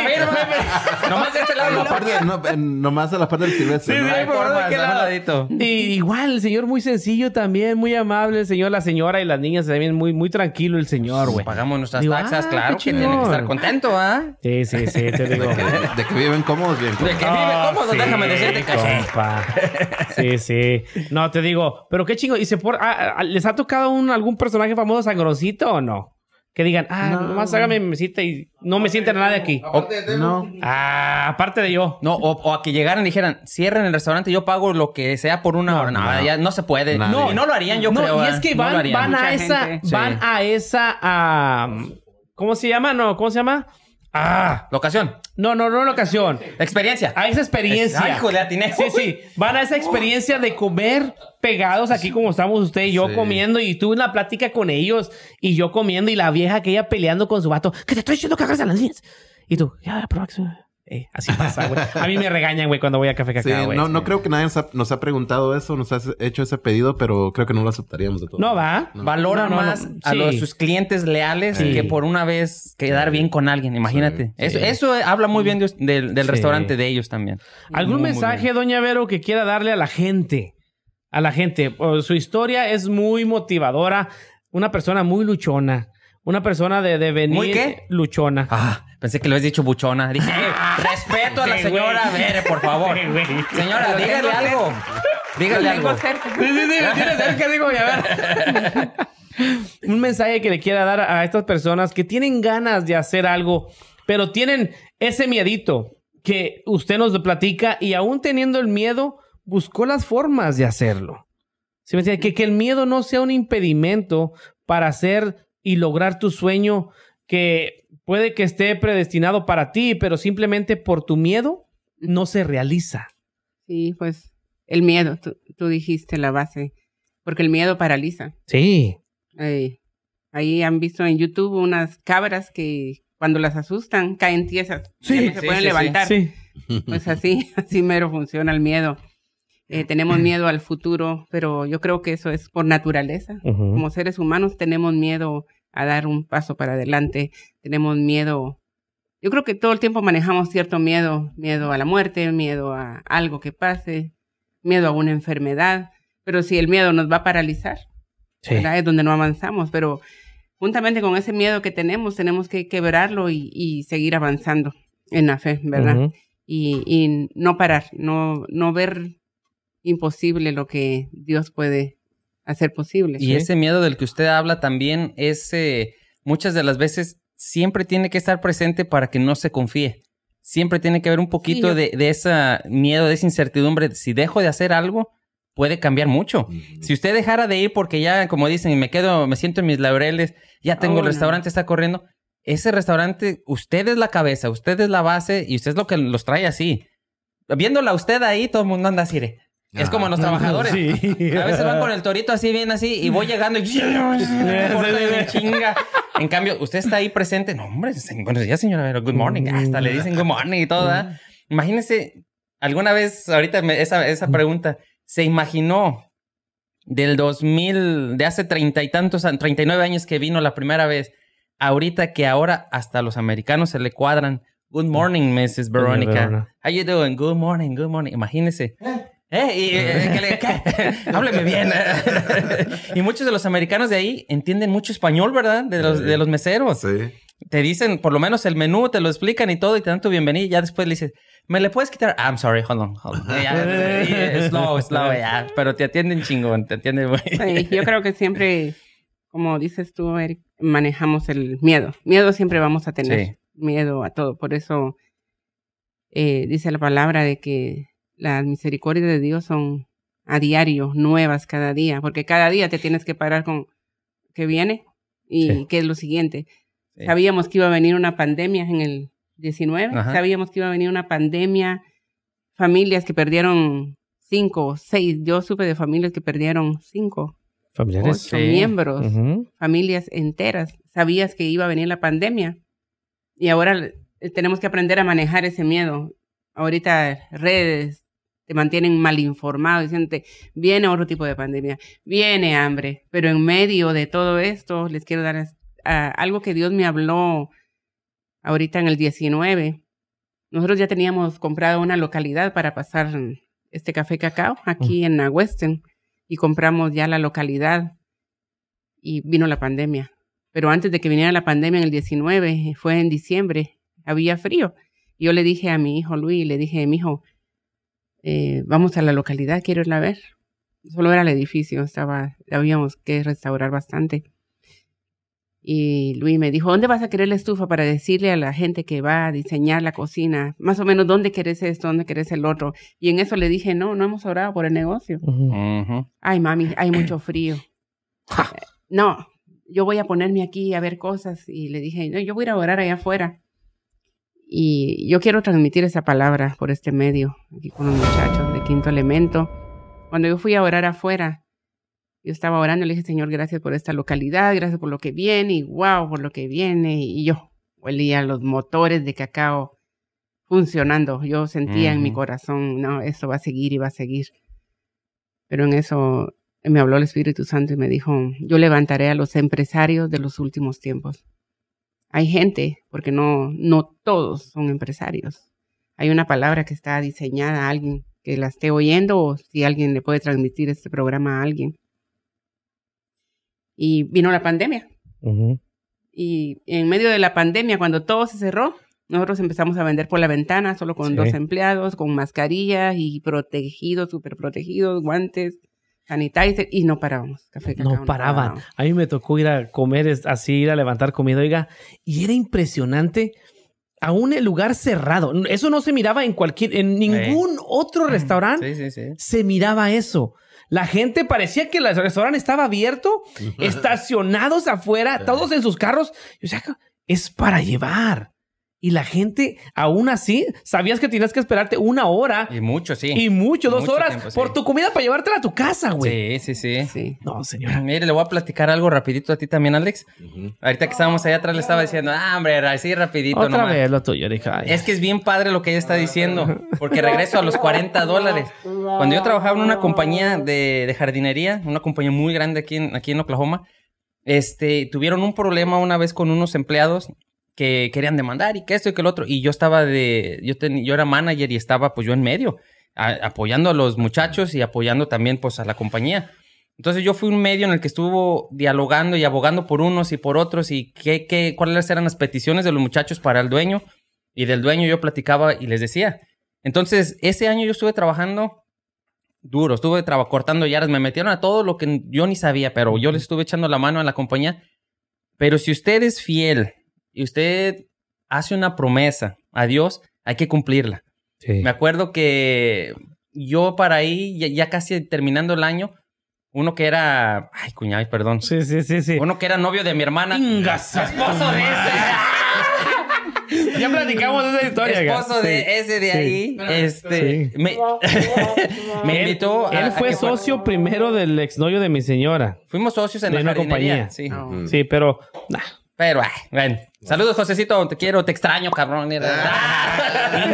Nomás de este lado. La parte, no, nomás a la parte del silvestre. Sí, ¿no? sí, por ¿de qué lado? Y igual, el señor muy sencillo también, muy amable, el señor, la señora y las niñas también muy, muy tranquilo el señor, güey. Pagamos nuestras Digo, taxas, ah, claro que tiene que estar contento, ¿ah? Sí, sí, sí, te De digo. que, de que viven cómodos, bien De cómodos. que vive cómodo, sí, déjame decirte compa. Sí, sí. No, te digo, pero qué chingo. ¿Y se por, ah, ah, ¿Les ha tocado un, algún personaje famoso sangroncito o no? Que digan, ah, No. nomás hágame mi mesita y no me sienten a nadie aquí. No. Ah, aparte de yo. No, o, o a que llegaran y dijeran, cierren el restaurante, yo pago lo que sea por una hora. No, no. ya no se puede. Nadie. No, y no lo harían, yo no, creo. y es que van, van a esa, gente. van Sí. a esa, ah, ¿cómo se llama? No, ¿cómo se llama? Ah, Locación, no, no, no la ocasión. experiencia. A esa experiencia. Ay, híjole, atiné. Sí, sí. Van a esa experiencia de comer pegados aquí como estamos usted y yo Sí. comiendo y tuve una plática con ellos y yo comiendo y la vieja aquella peleando con su vato. Que te estoy diciendo que hagas a las niñas. Y tú, ya, pero... Eh, así pasa, güey. A mí me regañan, güey, cuando voy a Café Cacao, güey. no, no creo que nadie nos ha, nos ha preguntado eso, nos ha hecho ese pedido, pero creo que no lo aceptaríamos de todo. No va. Valoran No, no, no. más a Sí. los, sus clientes leales Sí. que por una vez quedar bien con alguien. Imagínate. Sí, Eso, sí. eso habla muy bien de del, restaurante de ellos también. ¿Algún Muy, mensaje, doña Vero, que quiera darle a la gente? A la gente. Su historia es muy motivadora. Una persona muy luchona. Una persona de, de venir... ¿Muy qué? Luchona. Ah, pensé que lo habías dicho buchona. Dije, "Eh, respeto a la señora. Vere, por favor. Señora, dígale algo. Dígale algo. Sí, sí, sí, me tiene cerca, digo, ya ver. Un mensaje que le quiera dar a estas personas que tienen ganas de hacer algo, pero tienen ese miedito que usted nos platica y aún teniendo el miedo, buscó las formas de hacerlo. ¿Sí me? Que, que el miedo no sea un impedimento para hacer y lograr tu sueño que puede que esté predestinado para ti, pero simplemente por tu miedo no se realiza. Sí, pues el miedo, tú, tú dijiste la base, porque el miedo paraliza. Sí. Eh, ahí han visto en YouTube unas cabras que cuando las asustan caen tiesas, Sí, ya no se sí, pueden sí, levantar. Sí. Pues así, así mero funciona el miedo. Eh, tenemos miedo al futuro, pero yo creo que eso es por naturaleza. Como seres humanos tenemos miedo a dar un paso para adelante, tenemos miedo. Yo creo que todo el tiempo manejamos cierto miedo, miedo a la muerte, miedo a algo que pase, miedo a una enfermedad, pero si el miedo nos va a paralizar, es donde no avanzamos, pero juntamente con ese miedo que tenemos, tenemos que quebrarlo y, y seguir avanzando en la fe, ¿verdad? Y, y no parar, no, no ver imposible lo que Dios puede hacer posible. Y ese miedo del que usted habla también es, eh, muchas de las veces, siempre tiene que estar presente para que no se confíe. Siempre tiene que haber un poquito yo- de, de ese miedo, de esa incertidumbre. Si dejo de hacer algo, puede cambiar mucho. Si usted dejara de ir porque ya, como dicen, me quedo, me siento en mis laureles, ya tengo Oh, el no. restaurante, está corriendo. Ese restaurante, usted es la cabeza, usted es la base y usted es lo que los trae así. Viéndola usted ahí, todo el mundo anda así. de- Es Ah. como los trabajadores. Sí. A veces van con el torito así, bien así, y voy llegando y... me chinga. En cambio, usted está ahí presente. No, hombre, buenos días, señora. Good morning. Hasta le dicen good morning y todo, ¿verdad? Imagínese, alguna vez, ahorita me- esa, esa pregunta, ¿se imaginó del 2000, de hace treinta y tantos, a- 39 años que vino la primera vez, ahorita que ahora hasta los americanos se le cuadran? Good morning, Mrs. Veronica. How you doing? Good morning, good morning. Imagínese. Eh, y, eh, que le- que- hábleme bien. y muchos de los americanos de ahí entienden mucho español, ¿verdad? De los, de los meseros. Sí. Te dicen, por lo menos el menú, te lo explican y todo, y te dan tu bienvenida. Y ya después le dices, ¿me le puedes quitar? I'm sorry, hold on, hold on. Ya, y, eh, slow, slow, ya. Pero te atienden chingón, te atienden muy Sí, yo creo que siempre, como dices tú, Eric, manejamos el miedo. Miedo siempre vamos a tener. Sí. Miedo a todo. Por eso eh, dice la palabra de que las misericordias de Dios son a diario, nuevas cada día, porque cada día te tienes que parar con que viene y Sí. que es lo siguiente. Sí. Sabíamos que iba a venir una pandemia en el 19, Ajá. sabíamos que iba a venir una pandemia, familias que perdieron cinco, seis, yo supe de familias que perdieron cinco, Familiares. ocho Sí. miembros, familias enteras. Sabías que iba a venir la pandemia y ahora tenemos que aprender a manejar ese miedo. Ahorita redes te mantienen mal informado, diciéndote, viene otro tipo de pandemia, viene hambre, pero en medio de todo esto les quiero dar algo que Dios me habló ahorita en el 19. Nosotros ya teníamos comprado una localidad para pasar este café cacao aquí en la Western y compramos ya la localidad y vino la pandemia. Pero antes de que viniera la pandemia en el 19, fue en diciembre, había frío. Y yo le dije a mi hijo Luis, le dije, mi hijo, eh, vamos a la localidad, quiero irla a ver. Solo era el edificio, estaba, habíamos que restaurar bastante. Y Luis me dijo, ¿dónde vas a querer la estufa para decirle a la gente que va a diseñar la cocina? Más o menos, ¿dónde querés esto? ¿Dónde querés el otro? Y en eso le dije, no, no hemos orado por el negocio. Ay, mami, hay mucho frío. Eh, No, yo voy a ponerme aquí a ver cosas. Y le dije, no, yo voy a ir a orar allá afuera. Y yo quiero transmitir esa palabra por este medio, aquí con los muchachos de Quinto Elemento. Cuando yo fui a orar afuera, yo estaba orando, le dije, Señor, gracias por esta localidad, gracias por lo que viene, y wow, por lo que viene. Y yo olía los motores de cacao funcionando. Yo sentía en mi corazón, no, esto va a seguir y va a seguir. Pero en eso me habló el Espíritu Santo y me dijo, yo levantaré a los empresarios de los últimos tiempos. Hay gente, porque no, no todos son empresarios. Hay una palabra que está diseñada a alguien que la esté oyendo o si alguien le puede transmitir este programa a alguien. Y vino la pandemia. Y en medio de la pandemia, cuando todo se cerró, nosotros empezamos a vender por la ventana, solo con Sí. dos empleados, con mascarillas y protegidos, súper protegidos, guantes, sanitizer, y no parábamos. Café, cacao, No paraban. parábamos. A mí me tocó ir a comer así, ir a levantar comida, oiga, y era impresionante. Aún el lugar cerrado. Eso no se miraba en cualquier, en ningún otro restaurante Sí, sí, sí. se miraba eso. La gente parecía que el restaurante estaba abierto, estacionados afuera, todos en sus carros. O sea, es para llevar. Y la gente, aún así, sabías que tenías que esperarte una hora Y mucho, sí. y mucho, dos Mucho horas tiempo, sí. por tu comida para llevártela a tu casa, güey. Sí, sí, sí. Sí. No, señora. Mire, le voy a platicar algo rapidito a ti también, Alex. Ahorita que estábamos allá atrás le estaba diciendo, ah, hombre, así rapidito Otra nomás. vez lo tuyo, hija. Es que es bien padre lo que ella está diciendo, porque regreso a los 40 dólares. Cuando yo trabajaba en una compañía de, de jardinería, una compañía muy grande aquí en, aquí en Oklahoma, este, tuvieron un problema una vez con unos empleados que querían demandar y que esto y que el otro. Y yo estaba de, yo, ten- yo era manager y estaba pues yo en medio, apoyando a los muchachos y apoyando también pues a la compañía. Entonces yo fui un medio en el que estuvo dialogando y abogando por unos y por otros y qué, qué, cuáles eran las peticiones de los muchachos para el dueño. Y del dueño yo platicaba y les decía. Entonces, ese año yo estuve trabajando duro, estuve cortando yardas, me metieron a todo lo que yo ni sabía, pero yo les estuve echando la mano a la compañía. Pero si usted es fiel y usted hace una promesa a Dios, hay que cumplirla. Sí. Me acuerdo que yo para ahí, ya, ya casi terminando el año, uno que era, ay, cuñado, perdón, Sí, sí, sí, sí. uno que era novio de mi hermana, Ingas. esposo de ese. Ya platicamos esa historia. esposo Sí. de ese de sí. ahí, este, Sí. me, me Él- invitó. a- Él a fue que fuera- socio primero del exnovio de mi señora. Fuimos socios en de la una compañía. Sí. Ah. Sí, pero. nah. Pero, ay, bueno. Saludos, Josecito. Te quiero, te extraño, cabrón.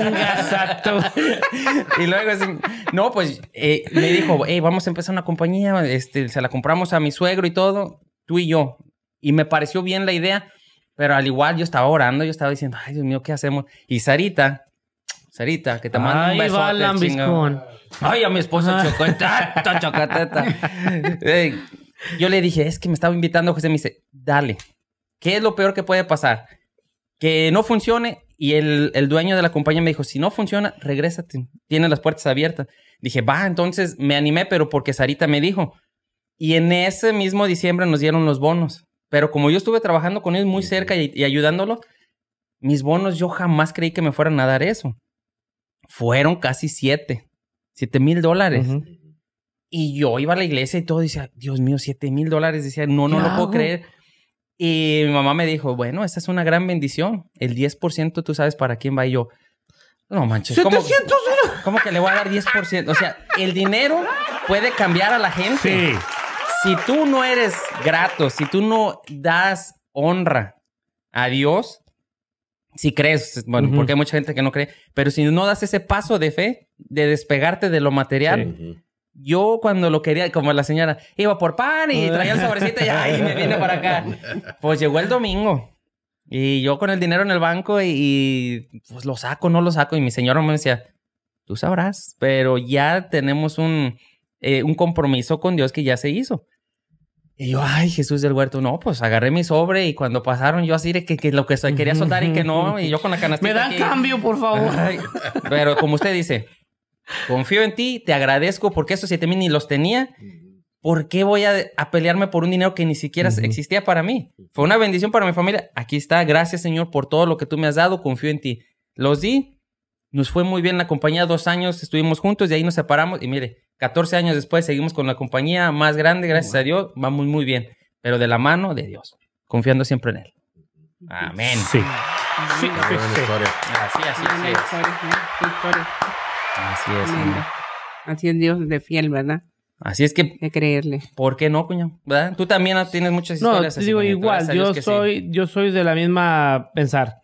Ingasato. y luego, así, no, pues eh, me dijo, hey, vamos a empezar una compañía. Este, se la compramos a mi suegro y todo, tú y yo. Y me pareció bien la idea, pero al igual yo estaba orando, yo estaba diciendo, ay, Dios mío, ¿qué hacemos? Y Sarita, Sarita, que te mando un Ahí besote. va el lambiscón. Ay, a mi esposa chocotata, chocotata. Ey, yo le dije, es que me estaba invitando José. Me dice, dale. ¿Qué es lo peor que puede pasar? Que no funcione. Y el, el dueño de la compañía me dijo, si no funciona, regrésate. Tiene las puertas abiertas. Dije, va, entonces me animé, pero porque Sarita me dijo. Y en ese mismo diciembre nos dieron los bonos. Pero como yo estuve trabajando con él muy cerca y, y ayudándolo, mis bonos yo jamás creí que me fueran a dar eso. Fueron casi siete. Siete mil dólares. Y yo iba a la iglesia y todo decía, Dios mío, siete mil dólares. Decía, no, no ¿Qué lo puedo creer. Y mi mamá me dijo, bueno, esta es una gran bendición. El 10% tú sabes para quién va y yo. No manches, ¿cómo, 700 cómo que le voy a dar 10%? O sea, el dinero puede cambiar a la gente. Sí. Si tú no eres grato, si tú no das honra a Dios, si crees, bueno, porque hay mucha gente que no cree, pero si no das ese paso de fe, de despegarte de lo material. Yo cuando lo quería, como la señora, iba por pan y traía el sobrecito y ay, me viene para acá. Pues llegó el domingo y yo con el dinero en el banco y, y, pues lo saco, no lo saco. Y mi señora me decía, tú sabrás, pero ya tenemos un, eh, un compromiso con Dios que ya se hizo. Y yo, ay, Jesús del huerto, no, pues agarré mi sobre y cuando pasaron yo así de que, que lo que quería soltar y que no, y yo con la canastita Me dan aquí. cambio, por favor. Ay, pero como usted dice, confío en ti, te agradezco porque esos siete mil ni los tenía. ¿Por qué voy a, a pelearme por un dinero que ni siquiera existía para mí? Fue una bendición para mi familia. Aquí está, gracias Señor por todo lo que tú me has dado, confío en ti. Los di, nos fue muy bien la compañía, dos años estuvimos juntos y ahí nos separamos y mire, 14 años después seguimos con la compañía más grande, gracias a Dios, vamos muy bien, pero de la mano de Dios, confiando siempre en Él. Amén. Sí. Sí, sí, buena sí. historia. Así, así, Buena así Así es. Así es Dios de fiel, ¿verdad? Así es que De creerle. ¿Por qué no, cuñado? ¿Verdad? Tú también tienes muchas No, historias. te así, digo cuñado. igual, yo sí. soy, yo soy de la misma pensar.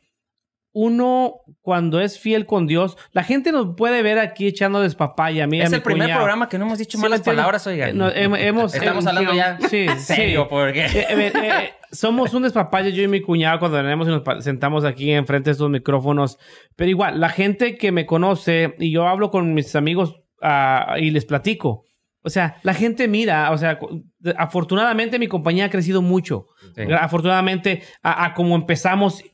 Uno, cuando es fiel con Dios, la gente nos puede ver aquí echando despapaya. Mira, Es mi el primer cuñado. programa que no hemos dicho malas palabras, oiga. Eh, no, hem- hemos, Estamos hablando ya sí, serio, sí. porque... Eh, eh, eh, somos un despapalle, yo y mi cuñado, cuando venimos y nos sentamos aquí enfrente de estos micrófonos. Pero igual, la gente que me conoce y yo hablo con mis amigos ah, y les platico. O sea, la gente mira, o sea, afortunadamente mi compañía ha crecido mucho. Sí. Afortunadamente, a, a como empezamos, a-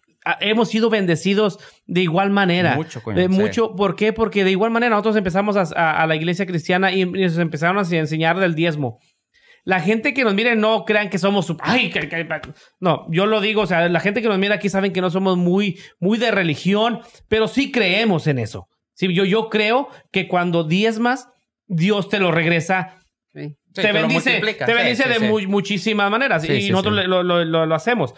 hemos sido bendecidos de igual manera. Mucho, coño, De sí. mucho, ¿por qué? Porque de igual manera nosotros empezamos a, a- a la iglesia cristiana y nos empezaron a enseñar del diezmo. La gente que nos mire no crean que somos... Ay, que- que- no, yo lo digo, o sea, la gente que nos mira aquí saben que no somos muy, muy de religión, pero sí creemos en eso. Sí, yo, yo creo que cuando diezmas, Dios te lo regresa Sí. Sí, te bendice, te Sí, bendice sí, de sí. mu- muchísimas maneras Sí, y sí, nosotros sí. Lo, lo- lo- lo hacemos.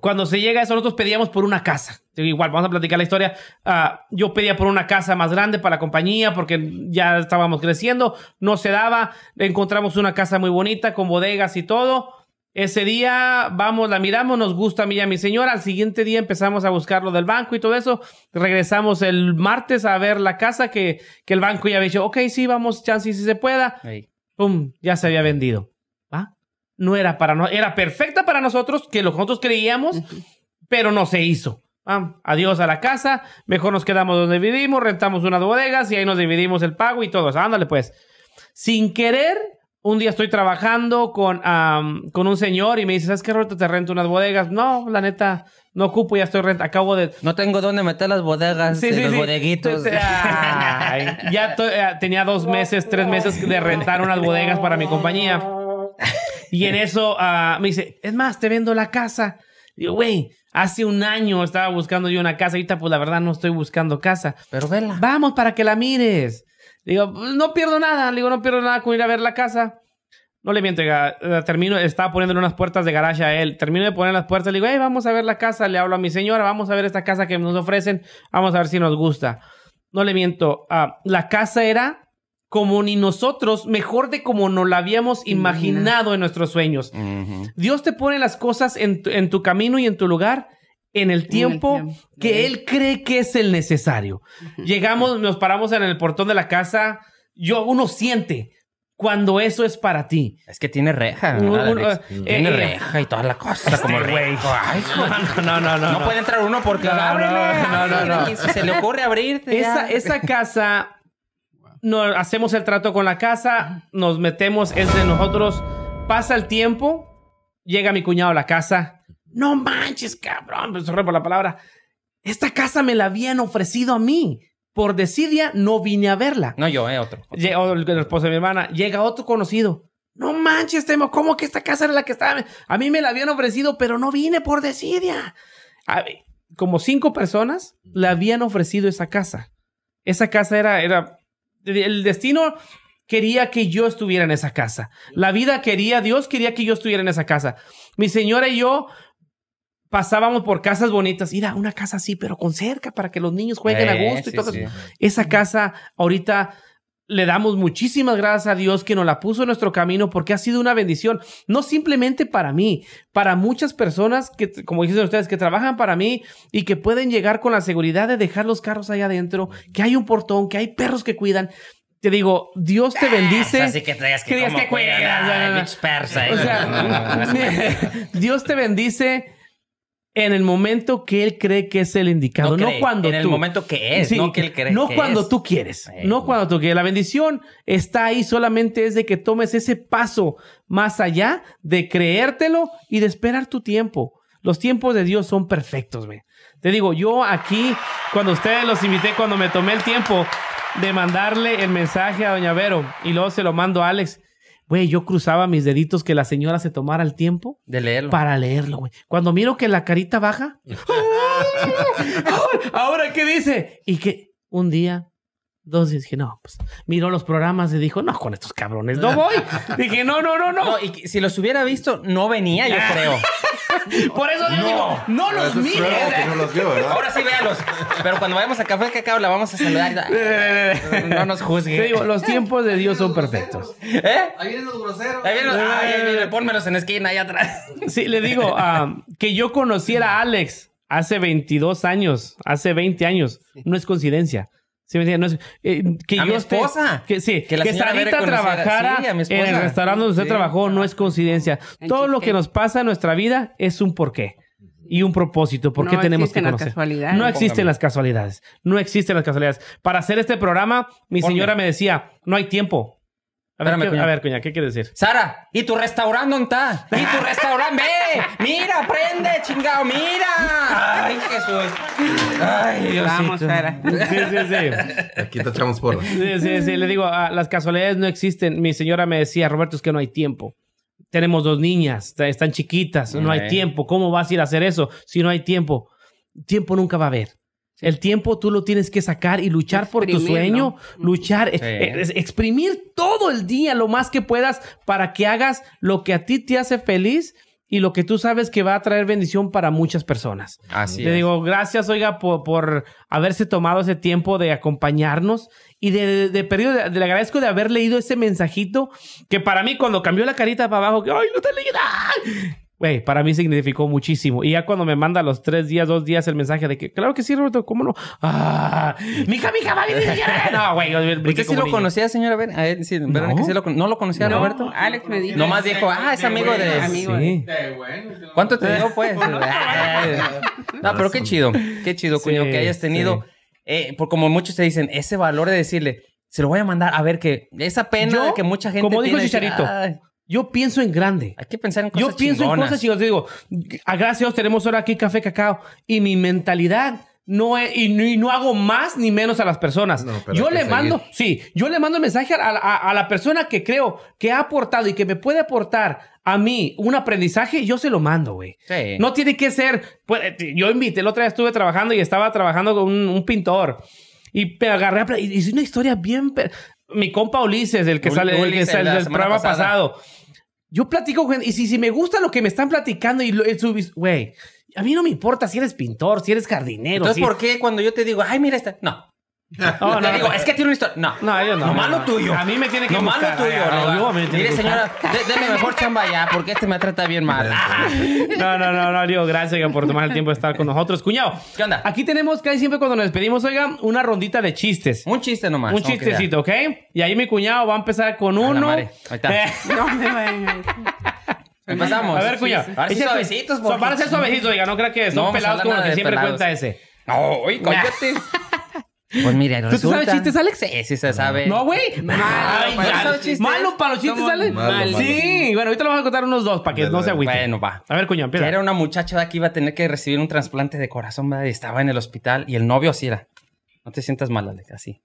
Cuando se llega a eso, nosotros pedíamos por una casa. Igual, vamos a platicar la historia. Ah, yo pedía por una casa más grande para la compañía porque ya estábamos creciendo. No se daba. Encontramos una casa muy bonita con bodegas y todo. Ese día vamos, la miramos, nos gusta a mí y a mi señora. Al siguiente día empezamos a buscar lo del banco y todo eso. Regresamos el martes a ver la casa que, que el banco ya había dicho, ok, sí, vamos, chance si se pueda. ¡Pum! Ya se había vendido. No era para nosotros. Era perfecta para nosotros, que lo que nosotros creíamos, pero no se hizo. Ah, adiós a la casa. Mejor nos quedamos donde vivimos, rentamos unas bodegas y ahí nos dividimos el pago y todo. eso. Ándale, pues. Sin querer, un día estoy trabajando con, con un señor y me dice, ¿sabes qué, Roberto? Te rento unas bodegas. No, la neta, no ocupo, ya estoy renta. Acabo de, No tengo dónde meter las bodegas, Sí, eh, sí, los sí. bodeguitos. Ay, ya eh, tenía dos meses, tres meses de rentar unas bodegas para mi compañía. Y en eso ah, me dice, es más, te vendo la casa. Digo, güey, hace un año estaba buscando yo una casa. Ahorita, pues la verdad, no estoy buscando casa. Pero vela. Vamos para que la mires. Digo, "Pues, no pierdo nada. Le digo, no pierdo nada con ir a ver la casa. No le miento, eh, termino, estaba poniéndole unas puertas de garaje a él. Termino de poner las puertas, le digo, hey, vamos a ver la casa. Le hablo a mi señora, vamos a ver esta casa que nos ofrecen. Vamos a ver si nos gusta. No le miento, ah, la casa era como ni nosotros, mejor de como nos la habíamos Imagina. imaginado en nuestros sueños. Dios te pone las cosas en tu, en tu camino y en tu lugar en el tiempo, tiempo. que Él cree que es el necesario. Llegamos, nos paramos en el portón de la casa. Yo, uno siente cuando eso es para ti. Es que tiene reja. Un- ¿verdad, un- Alex? eh, tiene eh, reja y toda la cosa. como Este güey. No, no, no, no. no, puede entrar uno porque No, no, no, no, no. se le ocurre abrirte. Esa, esa casa, no, hacemos el trato con la casa, nos metemos, de nosotros. Pasa el tiempo, llega mi cuñado a la casa. No manches, cabrón, sorry por la palabra. Esta casa me la habían ofrecido a mí. Por desidia, no vine a verla. No, yo, eh, otro. otro. Llega el, el esposo de mi hermana, llega otro conocido. No manches, Temo, ¿cómo que esta casa era la que estaba? A mí me la habían ofrecido, pero no vine por desidia. A como cinco personas le habían ofrecido esa casa. Esa casa era, era el destino quería que yo estuviera en esa casa. La vida quería, Dios quería que yo estuviera en esa casa. Mi señora y yo pasábamos por casas bonitas. Ir a una casa así, pero con cerca para que los niños jueguen a Eh, gusto y sí, todo sí. Esa casa ahorita le damos muchísimas gracias a Dios que nos la puso en nuestro camino porque ha sido una bendición, no simplemente para mí, para muchas personas que, como dicen ustedes, que trabajan para mí y que pueden llegar con la seguridad de dejar los carros ahí adentro, que hay un portón, que hay perros que cuidan. Te digo, Dios te bendice. Así que traigas que que cuidas, Dios te bendice en el momento que Él cree que es el indicado, no, cree, cuando en el momento que es, Sí, no que él cree no que cuando es. tú quieres, no cuando tú quieres. La bendición está ahí, solamente es de que tomes ese paso más allá de creértelo y de esperar tu tiempo. Los tiempos de Dios son perfectos, güey. Te digo, yo aquí, cuando ustedes los invité, cuando me tomé el tiempo de mandarle el mensaje a Doña Vero y luego se lo mando a Alex, güey, yo cruzaba mis deditos que la señora se tomara el tiempo De leerlo. para leerlo, güey. Cuando miro que la carita baja, ahora, ¿qué dice? Y que un día, dos días, dije, no, pues miró los programas y dijo, no, con estos cabrones, no voy. dije, no, no, no, no. No, y que- si los hubiera visto, no venía, yo creo. Por eso yo digo, no los que no los. Ahora sí, véalos. Pero cuando vayamos a Café Cacao, la vamos a saludar. No nos juzgue. Te digo, los tiempos de Dios son perfectos. ¿Eh? Ahí vienen los groseros. Ahí viene, ay, ahí viene, pónmelos en esquina, ahí atrás. Sí, le digo, ah, que yo conociera a Alex hace 22 años, hace 20 años, no es coincidencia. ¿Sí me entiendes? No es- eh, que A yo mi esté- esposa. que sí, Que que, la Bere Sarita trabajara sí, a mi en el restaurante donde usted Sí. trabajó no es coincidencia. En Todo lo que nos pasa en nuestra vida es un porqué y un propósito. ¿Por qué No tenemos que existen las conocer? casualidades. No existen las casualidades. No existen las casualidades. Para hacer este programa, mi Ponme. señora me decía, no hay tiempo. A ver, Espérame, ¿qué, cuñado. a ver, cuña, ¿qué quiere decir? Sara, ¿y tu restaurante dónde está? ¿Y tu restaurante? ¡Ve! ¡Mira, prende, chingado! ¡Mira! ¡Ay, Jesús! ¡Ay, Diosito! Vamos, Sara. Sí, sí, sí. Aquí te echamos porras. Sí, sí, sí, le digo, ah, las casualidades no existen. Mi señora me decía, Roberto, es que no hay tiempo. Tenemos dos niñas, está- están chiquitas, no hay Ok. tiempo. ¿Cómo vas a ir a hacer eso si no hay tiempo? Tiempo nunca va a haber. El tiempo tú lo tienes que sacar y luchar por tu sueño, luchar, Sí. eh, es- exprimir todo el día lo más que puedas para que hagas lo que a ti te hace feliz y lo que tú sabes que va a traer bendición para muchas personas. Así Le es. digo, gracias, oiga, por, por haberse tomado ese tiempo de acompañarnos y de, de, perdido, de- le agradezco de haber leído ese mensajito que para mí cuando cambió la carita para abajo, que, ay, no te leí. Güey, para mí significó muchísimo. Y ya cuando me manda los tres días, dos días el mensaje de que, claro que sí, Roberto, ¿cómo no? Ah, mija, mija, va a venir. ya". No, güey, ¿Usted sí lo niño. conocía, señora? Ver, a él, sí, ¿verdad No. que sí lo con- ¿No lo conocía, No, Roberto? Alex me dijo. Nomás dijo, ah, es amigo de... Amigo Sí. ¿Cuánto te dio, pues? No, pero qué chido. Qué chido, Sí, cuño, que hayas tenido... eh, por como muchos te dicen, ese valor de decirle, se lo voy a mandar, a ver, que esa pena Yo, de que mucha gente como dijo tiene Chicharito, "Ay, Yo pienso en grande. hay que pensar en cosas Yo pienso chingonas". en cosas chicos. Digo, a gracias a Dios tenemos ahora aquí café cacao. Y mi mentalidad no es, y no, y no hago más ni menos a las personas. No, pero yo le mando, sí, yo le mando el mensaje a, a- a la persona que creo que ha aportado y que me puede aportar a mí un aprendizaje, yo se lo mando, güey. Sí. No tiene que ser, pues, eh, yo invité, el otro día estuve trabajando y estaba trabajando con un, un pintor. Y me agarré a y hice una historia bien... Mi compa Ulises, el que Ul- sale el que Ulises, sale la del programa pasado. Yo platico y si, si me gusta lo que me están platicando y lo, güey, a mí no me importa si eres pintor, si eres jardinero. Entonces, si- ¿por qué cuando yo te digo, ay, mira esta? No. No, te no, digo, no. es que tiene una historia. No. No, yo no. Nomás no, lo no. tuyo. A mí me tiene que Nomás lo tuyo. No, Mire, que señora, deme mejor chamba ya, porque este me trata bien mal. No, no, no, no, digo, gracias por tomar el tiempo de estar con nosotros. Cuñado, ¿Qué onda? aquí tenemos casi siempre cuando nos despedimos, oiga, una rondita de chistes. Un chiste nomás. Un chistecito, ¿ok? Y ahí mi cuñado va a empezar con A la uno. madre. Ahí está. No. Empezamos. a ver, cuñado. Ahora sí suavecitos, Van a ser suavecitos, oiga, no crea que son pelados como que siempre cuenta ese. No, oye, cállate. Pues mira, ¿Tú te sabes resulta- chistes, Alex? Sí, sí se sabe. No, güey. Malo para los chistes. Malo para los chistes, ¿sale? Malo, malo. Sí, bueno, ahorita le vamos a contar unos dos para que Dale, no se agüite. Bueno, va. A ver, cuñado, Que empieza. era una muchacha que iba a tener que recibir un trasplante de corazón, ¿verdad? Y estaba en el hospital y el novio así era. No te sientas mal, Alex, así.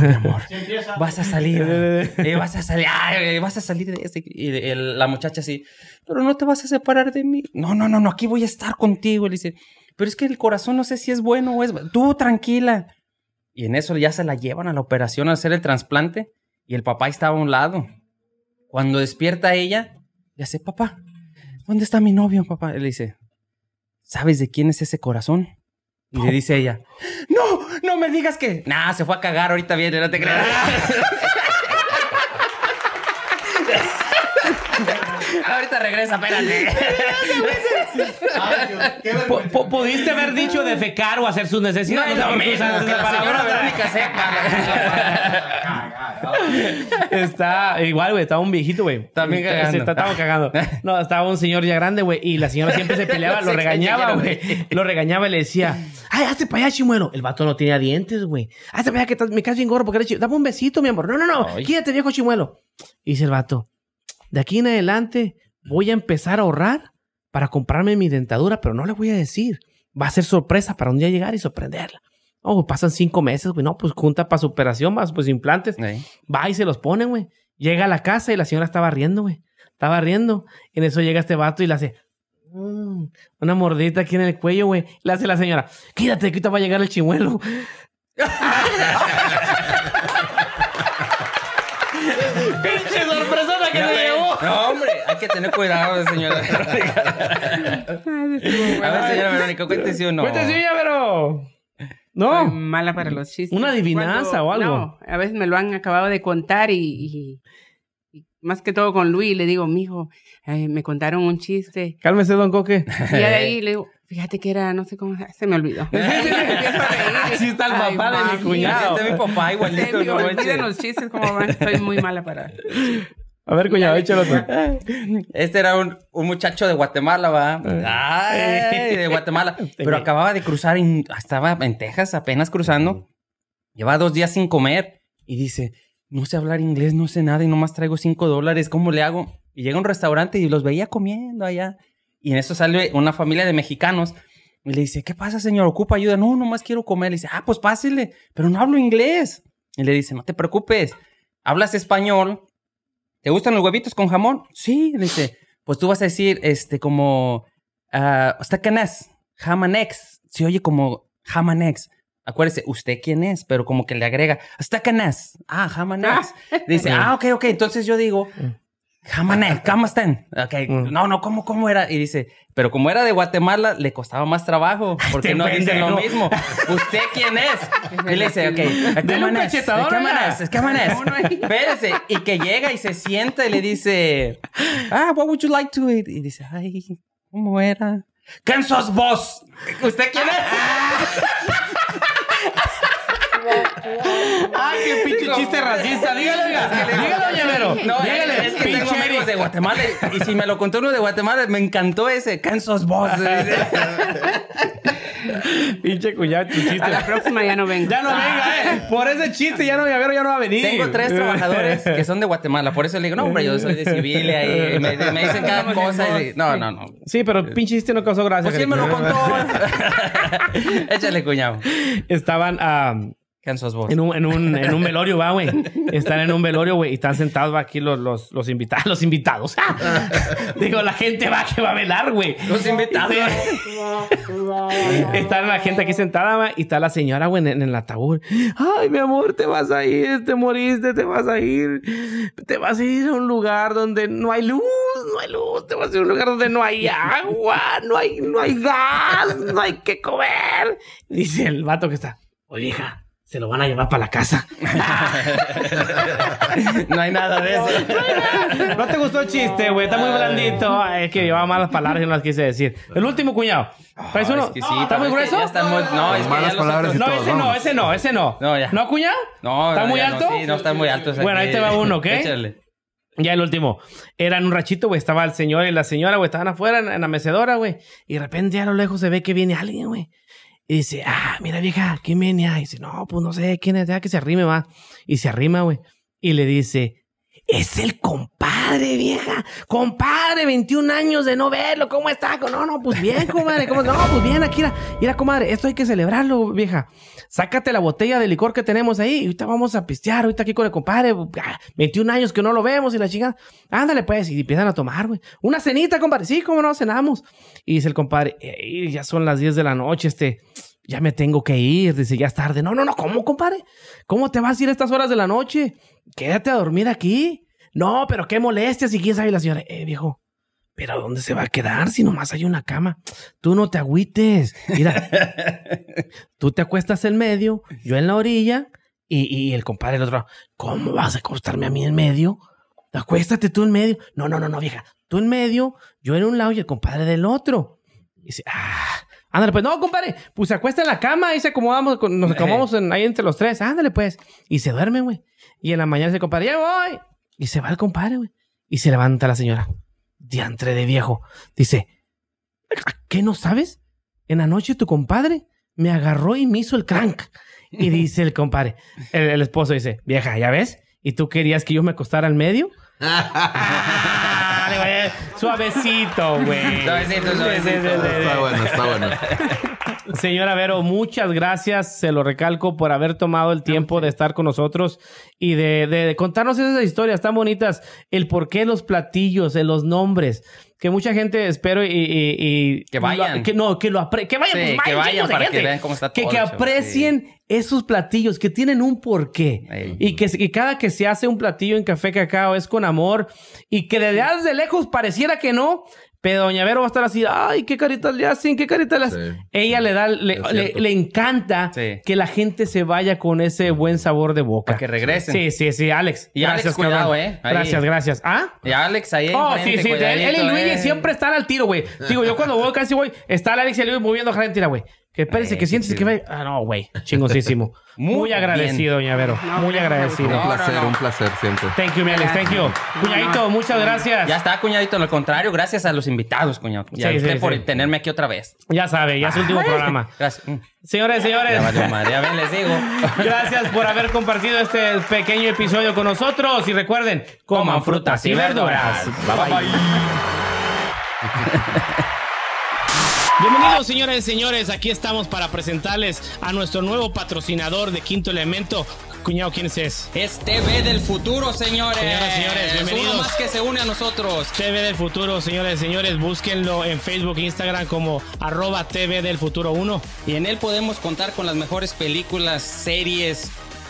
Mi amor, vas a salir. eh, vas a salir. ay, vas a salir de este. Y el- la muchacha así, pero no te vas a separar de mí. No, no, no, no, aquí voy a estar contigo. Le dice, pero es que el corazón no sé si es bueno o es. Tú tranquila. Y en eso ya se la llevan a la operación a hacer el trasplante. Y el papá estaba a un lado. Cuando despierta ella, le hace, papá, ¿dónde está mi novio, papá? Y le dice, ¿sabes de quién es ese corazón? Y le dice ella, no, no me digas que... Nah, se fue a cagar, ahorita viene, no te creas. ahorita regresa, espérate. ¿Pudiste haber dicho defecar o hacer sus No, necesidades? que esa la señora palabra. Verónica sepa. Está igual, güey. Estaba un viejito, güey. También cagando. estaba cagando. No, estaba un señor ya grande, güey. Y la señora siempre se peleaba, No lo regañaba, güey. Lo regañaba y le decía, ay, hazte para allá, chimuelo. El vato no tenía dientes, güey. Hazte para allá que me caes bien gordo porque eres chimuelo. Dame un besito, mi amor. No, no, no. Quédate, viejo chimuelo. Y dice el vato, de aquí en adelante voy a empezar a ahorrar para comprarme mi dentadura, pero no le voy a decir. Va a ser sorpresa para un día llegar y sorprenderla. Oh, pasan cinco meses, güey. No, pues junta para su operación, más pues implantes. Sí. Va y se los pone, güey. Llega a la casa y la señora estaba riendo, güey. Estaba riendo. Y en eso llega este vato y le hace mm, una mordita aquí en el cuello, güey. Le hace la señora, quítate, que ahorita va a llegar el chimuelo. ¡Pinche sorpresona que me llevó! No, hombre, que tener cuidado, señora Verónica. A ver, señora Verónica, cuéntese uno. Cuéntese, ya, pero... Soy No. mala para los chistes. Una adivinanza o algo. No, a veces me lo han acabado de contar y, y- y más que todo con Luis le digo, mijo, eh, me contaron un chiste. Cálmese, don Coque. Y de ahí le digo, fíjate que era, no sé cómo, se me olvidó. Así está el Ay, papá de mi mami. cuñado. Este es mi papá Sí, igualito. no olviden los chistes como van. Soy muy mala para. A ver, cuñado, échalo tú. Este era un, un muchacho de Guatemala, va. Ay, de Guatemala. Pero acababa de cruzar, en- estaba en Texas apenas cruzando. Lleva dos días sin comer. Y dice, no sé hablar inglés, no sé nada y nomás traigo cinco dólares. ¿Cómo le hago? Y llega a un restaurante y los veía comiendo allá. Y en eso sale una familia de mexicanos. Y le dice, ¿qué pasa, señor? ¿Ocupa ayuda? No, nomás quiero comer. Le dice, ah, pues pásele. Pero no hablo inglés. Y le dice, no te preocupes. ¿Hablas español? ¿Te gustan los huevitos con jamón? Sí, dice. Pues tú vas a decir, este, como, ah, ¿usted quién es? Jamanex. Se oye como Jamanex. Acuérdese, ¿usted quién es? Pero como que le agrega, ¿usted quién es? Ah, Jamanex. Dice, ah, ok, ok. Entonces yo digo, Jamanex, ¿cómo están? Ok, Mm. no, no, ¿cómo, cómo era? Y dice, pero como era de Guatemala, le costaba más trabajo. Porque Este no dicen lo mismo. ¿Usted quién es? Y le dice, ok, ¿qué cachetadón, ¿Qué manes? ¿Qué Espérese. Y que llega y se sienta y le dice, ah, what would you like to eat? Y dice, ay, ¿cómo era? ¿Quién sos vos? ¿Usted quién es? ¡Ay, qué pinche Digo, chiste racista! Dígalo, oiga. Dígalo, llavero. No, Dígale, es que tengo pinche amigos de Guatemala y, y si me lo contó uno de Guatemala, me encantó ese. ¿Quién sos vos? Pinche cuñado, tu chiste. A la próxima ya no vengo. Ya no venga, eh. Por ese chiste ya no, llavero ya no va a venir. Tengo tres trabajadores que son de Guatemala, por eso le digo, no, hombre, yo soy de Civilia y me, me dicen cada cosa. Y, no, no, no. Sí, pero el pinche chiste no causó gracia. Pues sí, él me lo contó. Échale, cuñado. Estaban ah, En, un, en, un, en un velorio, va, güey. Están en un velorio, güey, y están sentados va, aquí los, los, los invitados. Los invitados. Digo, la gente va que va a velar, güey. Los invitados. Está la gente aquí sentada, va, y está la señora, güey, en, en el ataúd. Ay, mi amor, te vas a ir, te moriste, te vas a ir. Te vas a ir a un lugar donde no hay luz, no hay luz. Te vas a ir a un lugar donde no hay agua, no hay, no hay gas, no hay que comer. Dice el vato que está, oye, hija, se lo van a llevar para la casa. No hay nada de eso. No te gustó el chiste, güey, está muy blandito. Ay, es que llevaba malas palabras y no las quise decir. El último cuñado. ¿Traes No, uno? es que sí, ¿Está muy es que grueso? muy- no, es Malas palabras No, ese no, ese no, ese no. No, ya. ¿No, cuñado? No, ¿Está muy no, alto? sí, no están muy altos. Bueno, ahí te va uno, ¿ok? Échale. Ya el último. Era en un rachito, güey. Estaba el señor y la señora, güey. Estaban afuera en, en la mecedora, güey. Y de repente a lo lejos se ve que viene alguien, güey. Y dice, ah, mira vieja, ¿quién viene? Ah, Y dice, no, pues no sé quién es, ya que se arrime, va. Y se arrima, güey. Y le dice, es el compadre, vieja. Compadre, 21 años de no verlo. ¿Cómo está? No, no, pues bien, comadre. ¿Cómo? No, pues bien, aquí, mira, mira, comadre. Esto hay que celebrarlo, vieja. Sácate la botella de licor que tenemos ahí. Y ahorita vamos a pistear. Ahorita aquí con el compadre. Ah, 21 años que no lo vemos y la chica. Ándale, pues. Y empiezan a tomar, güey. Una cenita, compadre. Sí, cómo no, cenamos. Y dice el compadre, "Ey, ya son las 10 de la noche, este. Ya me tengo que ir. Dice, ya es tarde. No, no, no, ¿cómo, compadre? ¿Cómo te vas a ir a estas horas de la noche? Quédate a dormir aquí. No, pero qué molestias. Y quién sabe la señora, eh, viejo. Pero ¿dónde se va a quedar si nomás hay una cama? Tú no te agüites. Mira, tú te acuestas en medio, yo en la orilla y, y el compadre el otro. ¿Cómo vas a acostarme a mí en medio? Acuéstate tú en medio. No, no, no, no, vieja. Tú en medio, yo en un lado y el compadre del otro. Y dice, ah, ándale, pues no, compadre, pues se acuesta en la cama y se acomodamos, nos acomodamos en- ahí entre los tres. Ándale, pues. Y se duerme, güey. Y en la mañana dice, compadre, ya voy. Y se va el compadre, güey. Y se levanta la señora. Diantre de viejo. Dice, ¿qué no sabes? En la noche tu compadre me agarró y me hizo el crank. Y dice el compadre, el, el esposo dice, vieja, ¿ya ves? ¿Y tú querías que yo me acostara al medio? Suavecito, güey. Suavecito, suavecito. Está bueno, está bueno. Señora Vero, muchas gracias, se lo recalco, por haber tomado el tiempo de estar con nosotros y de, de contarnos esas historias tan bonitas, el por qué los platillos, de los nombres, que mucha gente espero y... y- y- Que vayan. lo- que no, que lo apre que vayan, Sí, pues que vayan, vayan chingos de para que vean cómo está Que, todo que aprecien esos platillos, que tienen un porqué. Y que, y cada que se hace un platillo en Café Cacao es con amor y que desde desde lejos pareciera que no, pero Doña Vero va a estar así, ay, qué caritas le hacen, qué caritas le hacen. Sí. Ella le da, le, le- encanta Sí. que la gente se vaya con ese buen sabor de boca. Para que regresen. Sí, sí, sí, Alex. Y Alex, cuidado, cabrón. eh. Ahí. Gracias, gracias. ¿Ah? Y Alex ahí Oh, sí, enfrente, sí, él, él y Luigi eh. siempre están al tiro, güey. Digo, yo cuando voy casi voy, está el Alex y el Luigi moviendo a Argentina, güey. Que espérense, Ay, que qué sientes que ve. Ah, no, güey. Chingosísimo. Muy, Muy agradecido, doña Vero. Muy agradecido. Un No, no, placer, no. un placer siempre. Thank you, mi Alex. Thank you. Cuñadito, muchas gracias. Ya está, cuñadito. Al contrario, gracias a los invitados, cuñado. Y a usted sí, por sí. tenerme aquí otra vez. Ya sabe, ya es el último programa. Gracias. Mm, Señores, señores. Ya valió madre. Ya ven, les digo. Gracias por haber compartido este pequeño episodio con nosotros. Y recuerden, coman frutas y verduras. Bye, bye. Bienvenidos, señores y señores. Aquí estamos para presentarles a nuestro nuevo patrocinador de Quinto Elemento. Cuñado, ¿quién es ese? Es TV del futuro, señores. Señoras y señores, bienvenidos. Uno más que se une a nosotros. TV del Futuro, señores y señores. Búsquenlo en Facebook e Instagram como arroba TV del Futuro 1. Y en él podemos contar con las mejores películas, series,